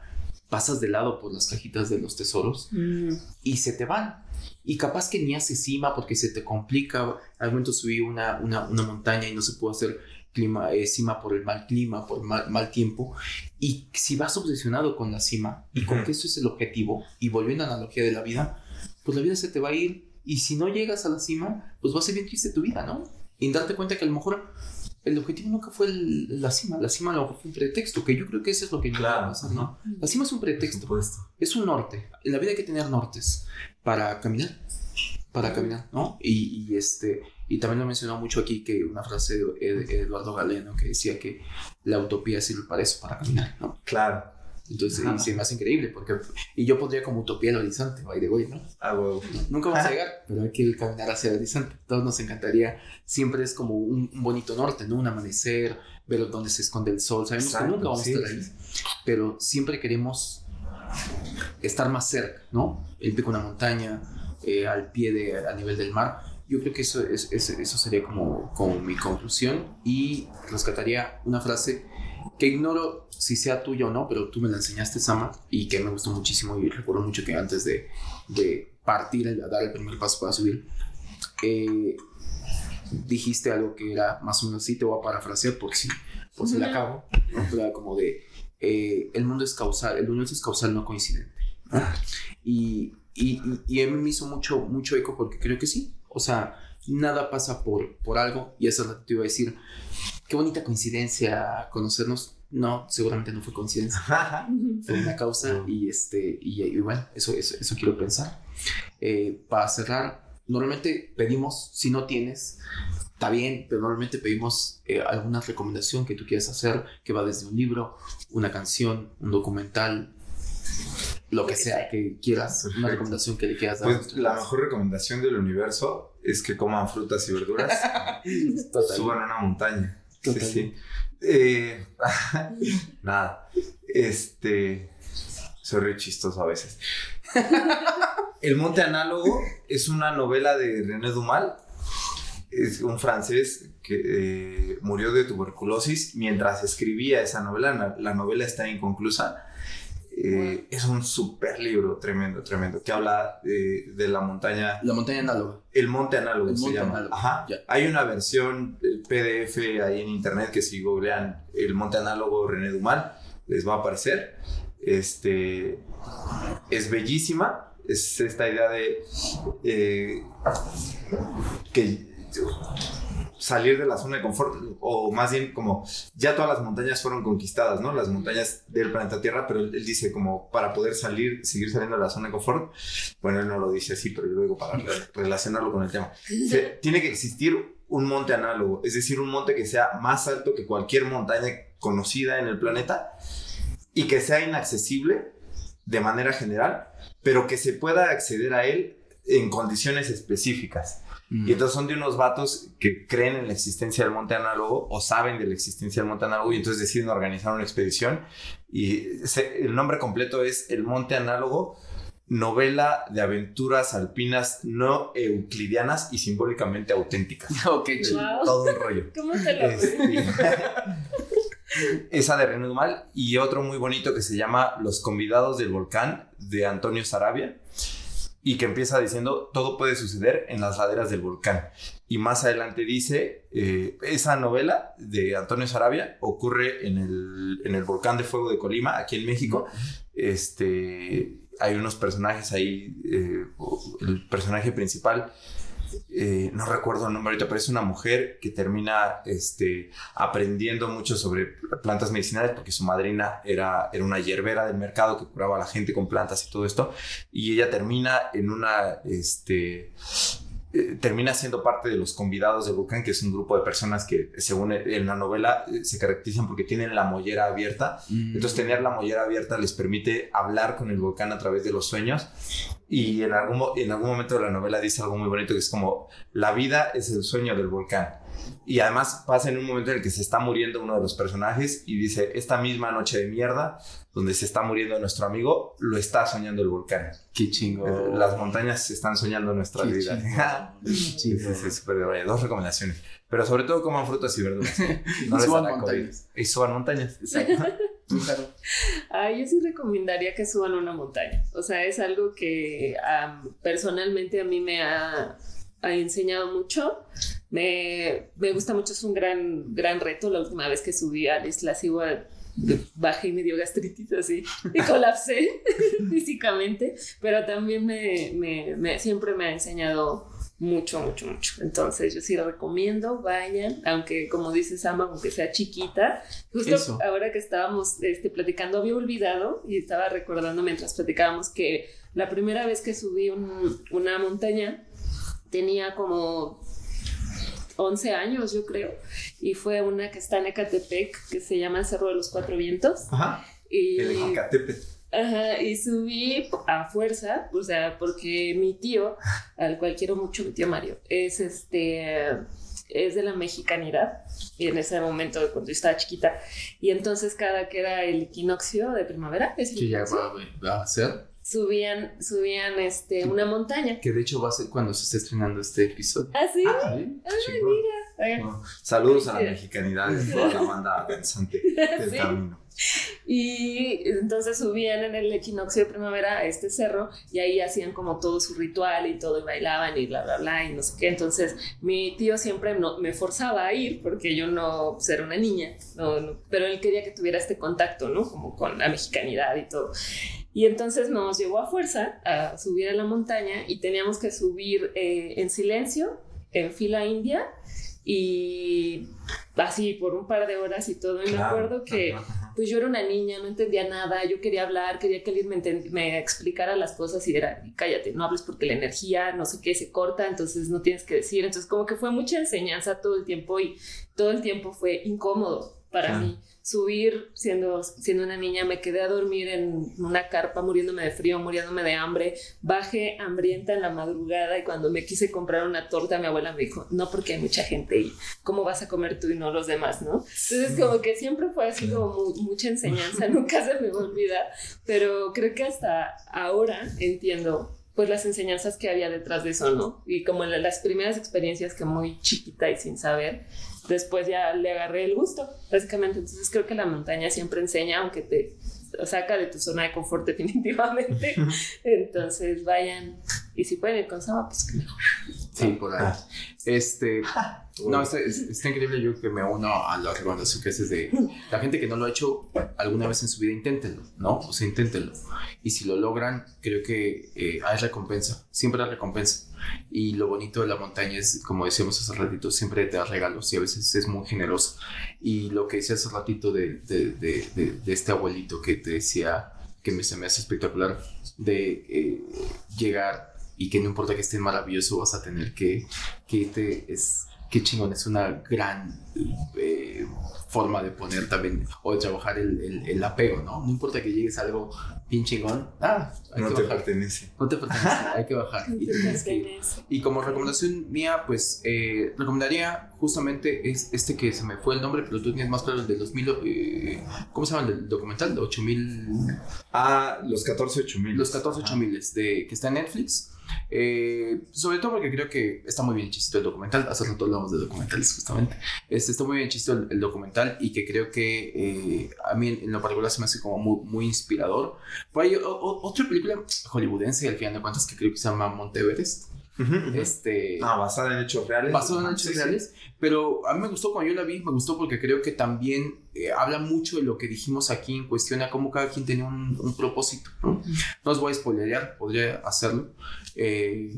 A: pasas de lado por las cajitas de los tesoros y se te van. Y capaz que ni haces cima porque se te complica. Al momento subí una, una, una montaña y no se puede hacer clima, eh, cima por el mal clima, por mal, mal tiempo. Y si vas obsesionado con la cima y con que eso es el objetivo, y volviendo a la analogía de la vida, pues la vida se te va a ir. Y si no llegas a la cima, pues va a ser bien triste tu vida, ¿no? Y darte cuenta que a lo mejor el objetivo nunca fue el- la cima, la cima fue un pretexto, que yo creo que eso es lo que
C: Claro,
A: a pasar, ¿no? La cima es un pretexto es un norte. En la vida hay que tener nortes para caminar. Para caminar, ¿no? Y, y, este, y también lo he mencionado mucho aquí que una frase de Ed- Eduardo Galeno que decía que la utopía sirve para eso, para caminar, ¿no?
C: Claro.
A: Entonces, y se me hace increíble porque, y yo pondría como utopía el horizonte, by the way, ¿no?
C: Ah, huevo.
A: Nunca vamos a llegar, pero hay que caminar hacia el horizonte. Todos nos encantaría, siempre es como un, un bonito norte, ¿no? Un amanecer, ver dónde se esconde el sol. Sabemos
C: Exacto,
A: que nunca vamos
C: sí,
A: a estar ahí,
C: sí.
A: pero siempre queremos estar más cerca, ¿no? El pico de una montaña, eh, al pie de, a nivel del mar. Yo creo que eso, es, es- eso sería como, como mi conclusión y rescataría una frase que ignoro si sea tuya o no, pero tú me la enseñaste, Sama, y que me gustó muchísimo y recuerdo mucho que antes de, de partir, a dar el primer paso para subir, eh, dijiste algo que era más o menos así, te voy a parafrasear por si, por si la acabo, ¿no? Era como de, eh, el mundo es causal, el universo es causal, no coincidente. ¿no? Y, y, y- y a mí me hizo mucho, mucho eco porque creo que sí, o sea, nada pasa por, por algo, y rato te iba a decir, qué bonita coincidencia conocernos, no, seguramente no fue coincidencia. [laughs] Fue una causa
C: Mm.
A: y este y, y bueno eso, eso eso quiero pensar. Eh, para cerrar normalmente pedimos si no tienes está bien pero normalmente pedimos eh, alguna recomendación que tú quieras hacer que va desde un libro una canción un documental lo que sea que quieras, una recomendación que le quieras dar.
C: Pues la mejor recomendación del universo es que coman frutas y verduras, [laughs] suban a una montaña. Sí, sí. Eh, [laughs] nada, este, soy re chistoso a veces. [laughs] El Monte Análogo es una novela de René Dumal. Es un francés que eh, murió de tuberculosis mientras escribía esa novela. La novela está inconclusa. Eh, es un super libro, tremendo, tremendo, que habla de, de la montaña.
A: La montaña análoga.
C: El monte análogo
A: El
C: se
A: monte
C: llama.
A: análogo,
C: Ajá. Hay una versión eh, PDF ahí en internet que si googlean el monte análogo René Dumal, les va a aparecer. Este es bellísima. Es esta idea de eh, que salir de la zona de confort, o más bien como ya todas las montañas fueron conquistadas, ¿no? Las montañas del planeta Tierra, pero él, él dice como para poder salir, seguir saliendo de la zona de confort, bueno, él no lo dice así, pero yo lo digo para re- relacionarlo con el tema. [laughs] Se- tiene que existir un monte análogo, es decir, un monte que sea más alto que cualquier montaña conocida en el planeta y que sea inaccesible de manera general, pero que se pueda acceder a él en condiciones específicas.
A: Mm.
C: Y entonces son de unos vatos que creen en la existencia del monte análogo o saben de la existencia del monte análogo y entonces deciden organizar una expedición. Y se- el nombre completo es El Monte Análogo, novela de aventuras alpinas no euclidianas y simbólicamente auténticas. [laughs]
A: ok,
C: Es
A: chido.
B: Wow.
C: Todo un rollo. [laughs]
B: ¿Cómo te lo
C: Este, [laughs] esa de René Dumal y otro muy bonito que se llama Los convidados del volcán de Antonio Sarabia y que empieza diciendo todo puede suceder en las laderas del volcán y más adelante dice eh, esa novela de Antonio Sarabia ocurre en el, en el volcán de fuego de Colima aquí en México este hay unos personajes ahí eh, el personaje principal eh, no recuerdo el nombre ahorita, pero es una mujer que termina este, aprendiendo mucho sobre plantas medicinales porque su madrina era, era una hierbera del mercado que curaba a la gente con plantas y todo esto. Y ella termina en una, este, eh, termina siendo parte de los convidados del volcán, que es un grupo de personas que, según en la novela, eh, se caracterizan porque tienen la mollera abierta.
A: Mm.
C: Entonces tener la mollera abierta les permite hablar con el volcán a través de los sueños y en algún, en algún momento de la novela dice algo muy bonito que es como la vida es el sueño del volcán. Y además pasa en un momento en el que se está muriendo uno de los personajes y dice, esta misma noche de mierda, donde se está muriendo nuestro amigo, lo está soñando el volcán.
A: Qué chingo.
C: Las montañas están soñando nuestra
A: Qué
C: vida.
A: chingo. [laughs]
C: Sí, súper bien. Dos recomendaciones. Pero sobre todo coman frutas y verduras. [laughs] No les
A: Suban
C: COVID.
A: montañas.
C: Y suban montañas.
A: Exacto. [laughs] Claro.
B: Ah, yo sí recomendaría que suban una montaña. O sea, es algo que am, personalmente a mí me ha, ha enseñado mucho. Me, me gusta mucho, es un gran, gran reto. La última vez que subí a la isla Sigua, bajé y me dio gastritis así y colapsé [laughs] físicamente, pero también me, me- me- siempre me ha enseñado mucho, mucho, mucho. Entonces yo sí recomiendo, vayan, aunque como dice Sama, aunque sea chiquita, justo
A: Eso.
B: ahora que estábamos este, platicando, había olvidado y estaba recordando mientras platicábamos que la primera vez que subí un- una montaña tenía como 11 años, yo creo, y fue una que está en Ecatepec, que se llama el Cerro de los Cuatro Vientos.
C: Ajá.
B: Y,
C: El Ejecatepec.
B: Ajá, y subí a fuerza, o sea, porque mi tío, al cual quiero mucho, mi tío Mario, es este, es de la mexicanidad, y en ese momento, cuando yo estaba chiquita, y entonces cada que era el equinoccio de primavera, ¿es el
A: Que ya va a ser.
B: Subían, subían este, una montaña.
A: Que de hecho va a ser cuando se esté estrenando este episodio.
B: ¿Ah, sí? Oigan,
C: Bueno, saludos a la mexicanidad de toda la banda danzante [laughs] del
B: Sí.
C: camino. [laughs]
B: Y entonces subían en el equinoccio de primavera a este cerro y ahí hacían como todo su ritual y todo y bailaban y bla, bla, bla y no sé qué. Entonces mi tío siempre no, me forzaba a ir porque yo no pues, era una niña, no, no, pero él quería que tuviera este contacto, ¿no? Como con la mexicanidad y todo. Y entonces nos llevó a fuerza a subir a la montaña y teníamos que subir eh, en silencio, en fila india y así por un par de horas y todo. Y me acuerdo que
C: Ajá, ajá.
B: pues yo era una niña, no entendía nada, yo quería hablar, quería que alguien me, me explicara las cosas y era, cállate, no hables porque la energía, no sé qué, se corta, entonces no tienes que decir. Entonces como que fue mucha enseñanza todo el tiempo y todo el tiempo fue incómodo para mí subir siendo, siendo una niña, me quedé a dormir en una carpa muriéndome de frío, muriéndome de hambre, bajé hambrienta en la madrugada y cuando me quise comprar una torta mi abuela me dijo, no porque hay mucha gente y cómo vas a comer tú y no los demás, ¿no? Entonces como que siempre fue así como mucha enseñanza, [laughs] nunca se me va a olvidar, pero creo que hasta ahora entiendo pues las enseñanzas que había detrás de eso, ¿no? Y como las primeras experiencias que muy chiquita y sin saber, después ya le agarré el gusto, básicamente. Entonces creo que la montaña siempre enseña, aunque te saca de tu zona de confort definitivamente. [laughs] Entonces vayan y si pueden ir con Sama, pues que mejor.
A: Sí, por ahí. Este, [laughs] no, está, está, increíble yo que me uno a la recomendación que haces de la gente que no lo ha hecho alguna vez en su vida, inténtenlo, ¿no? O sea, inténtenlo. Y si lo logran, creo que eh, hay recompensa, siempre hay recompensa. Y lo bonito de la montaña es, como decíamos hace ratito, siempre te da regalos y a veces es muy generoso. Y lo que decía hace ratito de, de, de, de este abuelito que te decía, que me, se me hace espectacular, de eh, llegar y que no importa que esté maravilloso, vas a tener que, que te, es, qué chingón, es una gran eh, forma de poner también o de trabajar el, el, apego, ¿no? No importa que llegues a algo bien chingón, ah,
C: no te pertenece.
A: No te pertenece, hay que bajar. [laughs] y, como recomendación mía, pues eh, recomendaría justamente es este que se me fue el nombre, pero tú tienes más claro el de 2000, eh, ¿cómo se llama el documental? De 8000.
C: Ah, los 14 8000.
A: Los 14 8000 de que está en Netflix. Eh, sobre todo porque creo que está muy bien chistito el documental. Hace rato hablamos de documentales, justamente. Este, está muy bien chistito el, documental y que creo que eh, a mí en, lo particular se me hace como muy, muy inspirador. Por ahí, otra película hollywoodense, al final de cuentas, que creo que se llama Monteverest. Este,
C: ah, basada en hechos reales.
A: Basada en hechos reales. Pero a mí me gustó cuando yo la vi, me gustó porque creo que también eh, habla mucho de lo que dijimos aquí en cuestión a cómo cada quien tenía un, un propósito. ¿no? no os voy a spoilerear, podría hacerlo. Eh,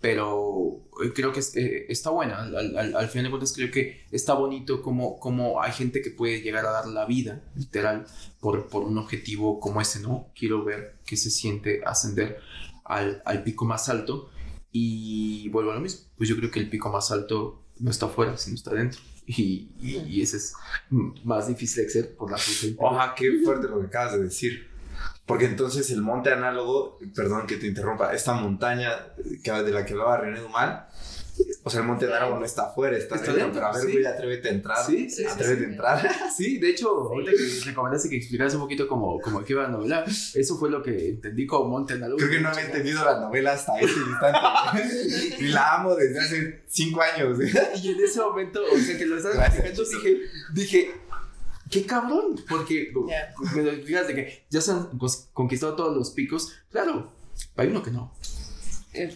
A: pero eh, creo que está buena. Al, al, final de cuentas, creo que está bonito como, como hay gente que puede llegar a dar la vida, literal, por, por un objetivo como ese, ¿no? Quiero ver qué se siente ascender al, al pico más alto y vuelvo a lo mismo, pues yo creo que el pico más alto no está afuera, sino está dentro. [laughs] Y, y, ese es más difícil de hacer por la [laughs] fruta.
C: Oja, qué fuerte lo que acabas de decir. Porque entonces el monte análogo, perdón que te interrumpa, esta montaña de la que hablaba René Dumal, o sea, el Monte Análogo no está afuera, está, dentro. Pero a ver, güey, atrévete a entrar. Sí, sí. Atrévete a entrar. [laughs]
A: Sí, de hecho, ahorita que recomendaste que explicaras un poquito como, como que iba la novela, eso fue lo que entendí como Monte Análogo.
C: Creo que no había entendido la novela hasta ese instante. [laughs] y la amo desde hace cinco años.
A: y en ese momento, o sea, que lo estás explicando, dije, dije, qué cabrón, porque fíjate que ya se han conquistado todos los picos. Claro, hay uno que no.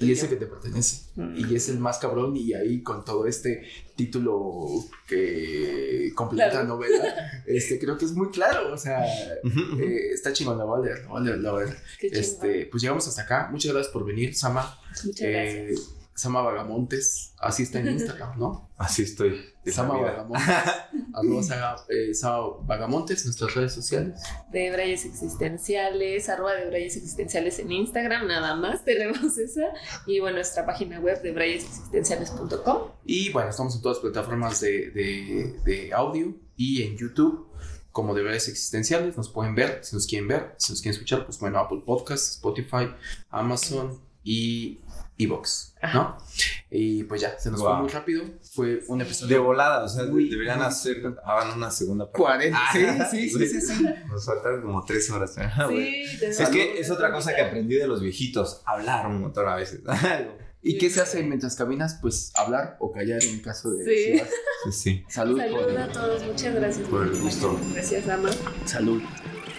A: Y ese que te pertenece. Mm. Y es el más cabrón y ahí con todo este título que completa la novela, [laughs] este, creo que es muy claro, o sea, eh, está chingón, la voy a leer, la voy a leer, Este, pues llegamos hasta acá, muchas gracias por venir, Sama.
B: Muchas eh,
A: gracias. Sama Vagamontes, así está en [laughs] Instagram, ¿no?
C: Así estoy.
A: Sama Vagamontes. [laughs] arroba eh, Sama Vagamontes, nuestras redes sociales.
B: De Brayes Existenciales, arroba de Brayes Existenciales en Instagram, nada más tenemos esa. Y bueno, nuestra página web de brayesexistenciales.com.
A: Y bueno, estamos en todas las plataformas de, de, de audio y en YouTube como de Brayes existenciales, nos pueden ver, si nos quieren ver, si nos quieren escuchar, pues bueno, Apple Podcasts, Spotify, Amazon y Evox, ¿no? Y pues ya, se nos fue muy rápido. Fue un episodio.
C: De volada, o sea, deberían hacer hagan una segunda
A: parte. 40, ah, sí, [laughs] sí, sí, sí,
C: Nos faltaron como tres horas. Sí, es que es otra cosa que aprendí de los viejitos, hablar un montón a veces. [laughs]
A: ¿Y qué se hace mientras caminas? Pues hablar o callar en caso de.
B: Sí.
C: Sí, sí.
B: Salud. Salud a todos, muchas gracias
C: por el gusto.
B: Gracias, Ama.
A: Salud.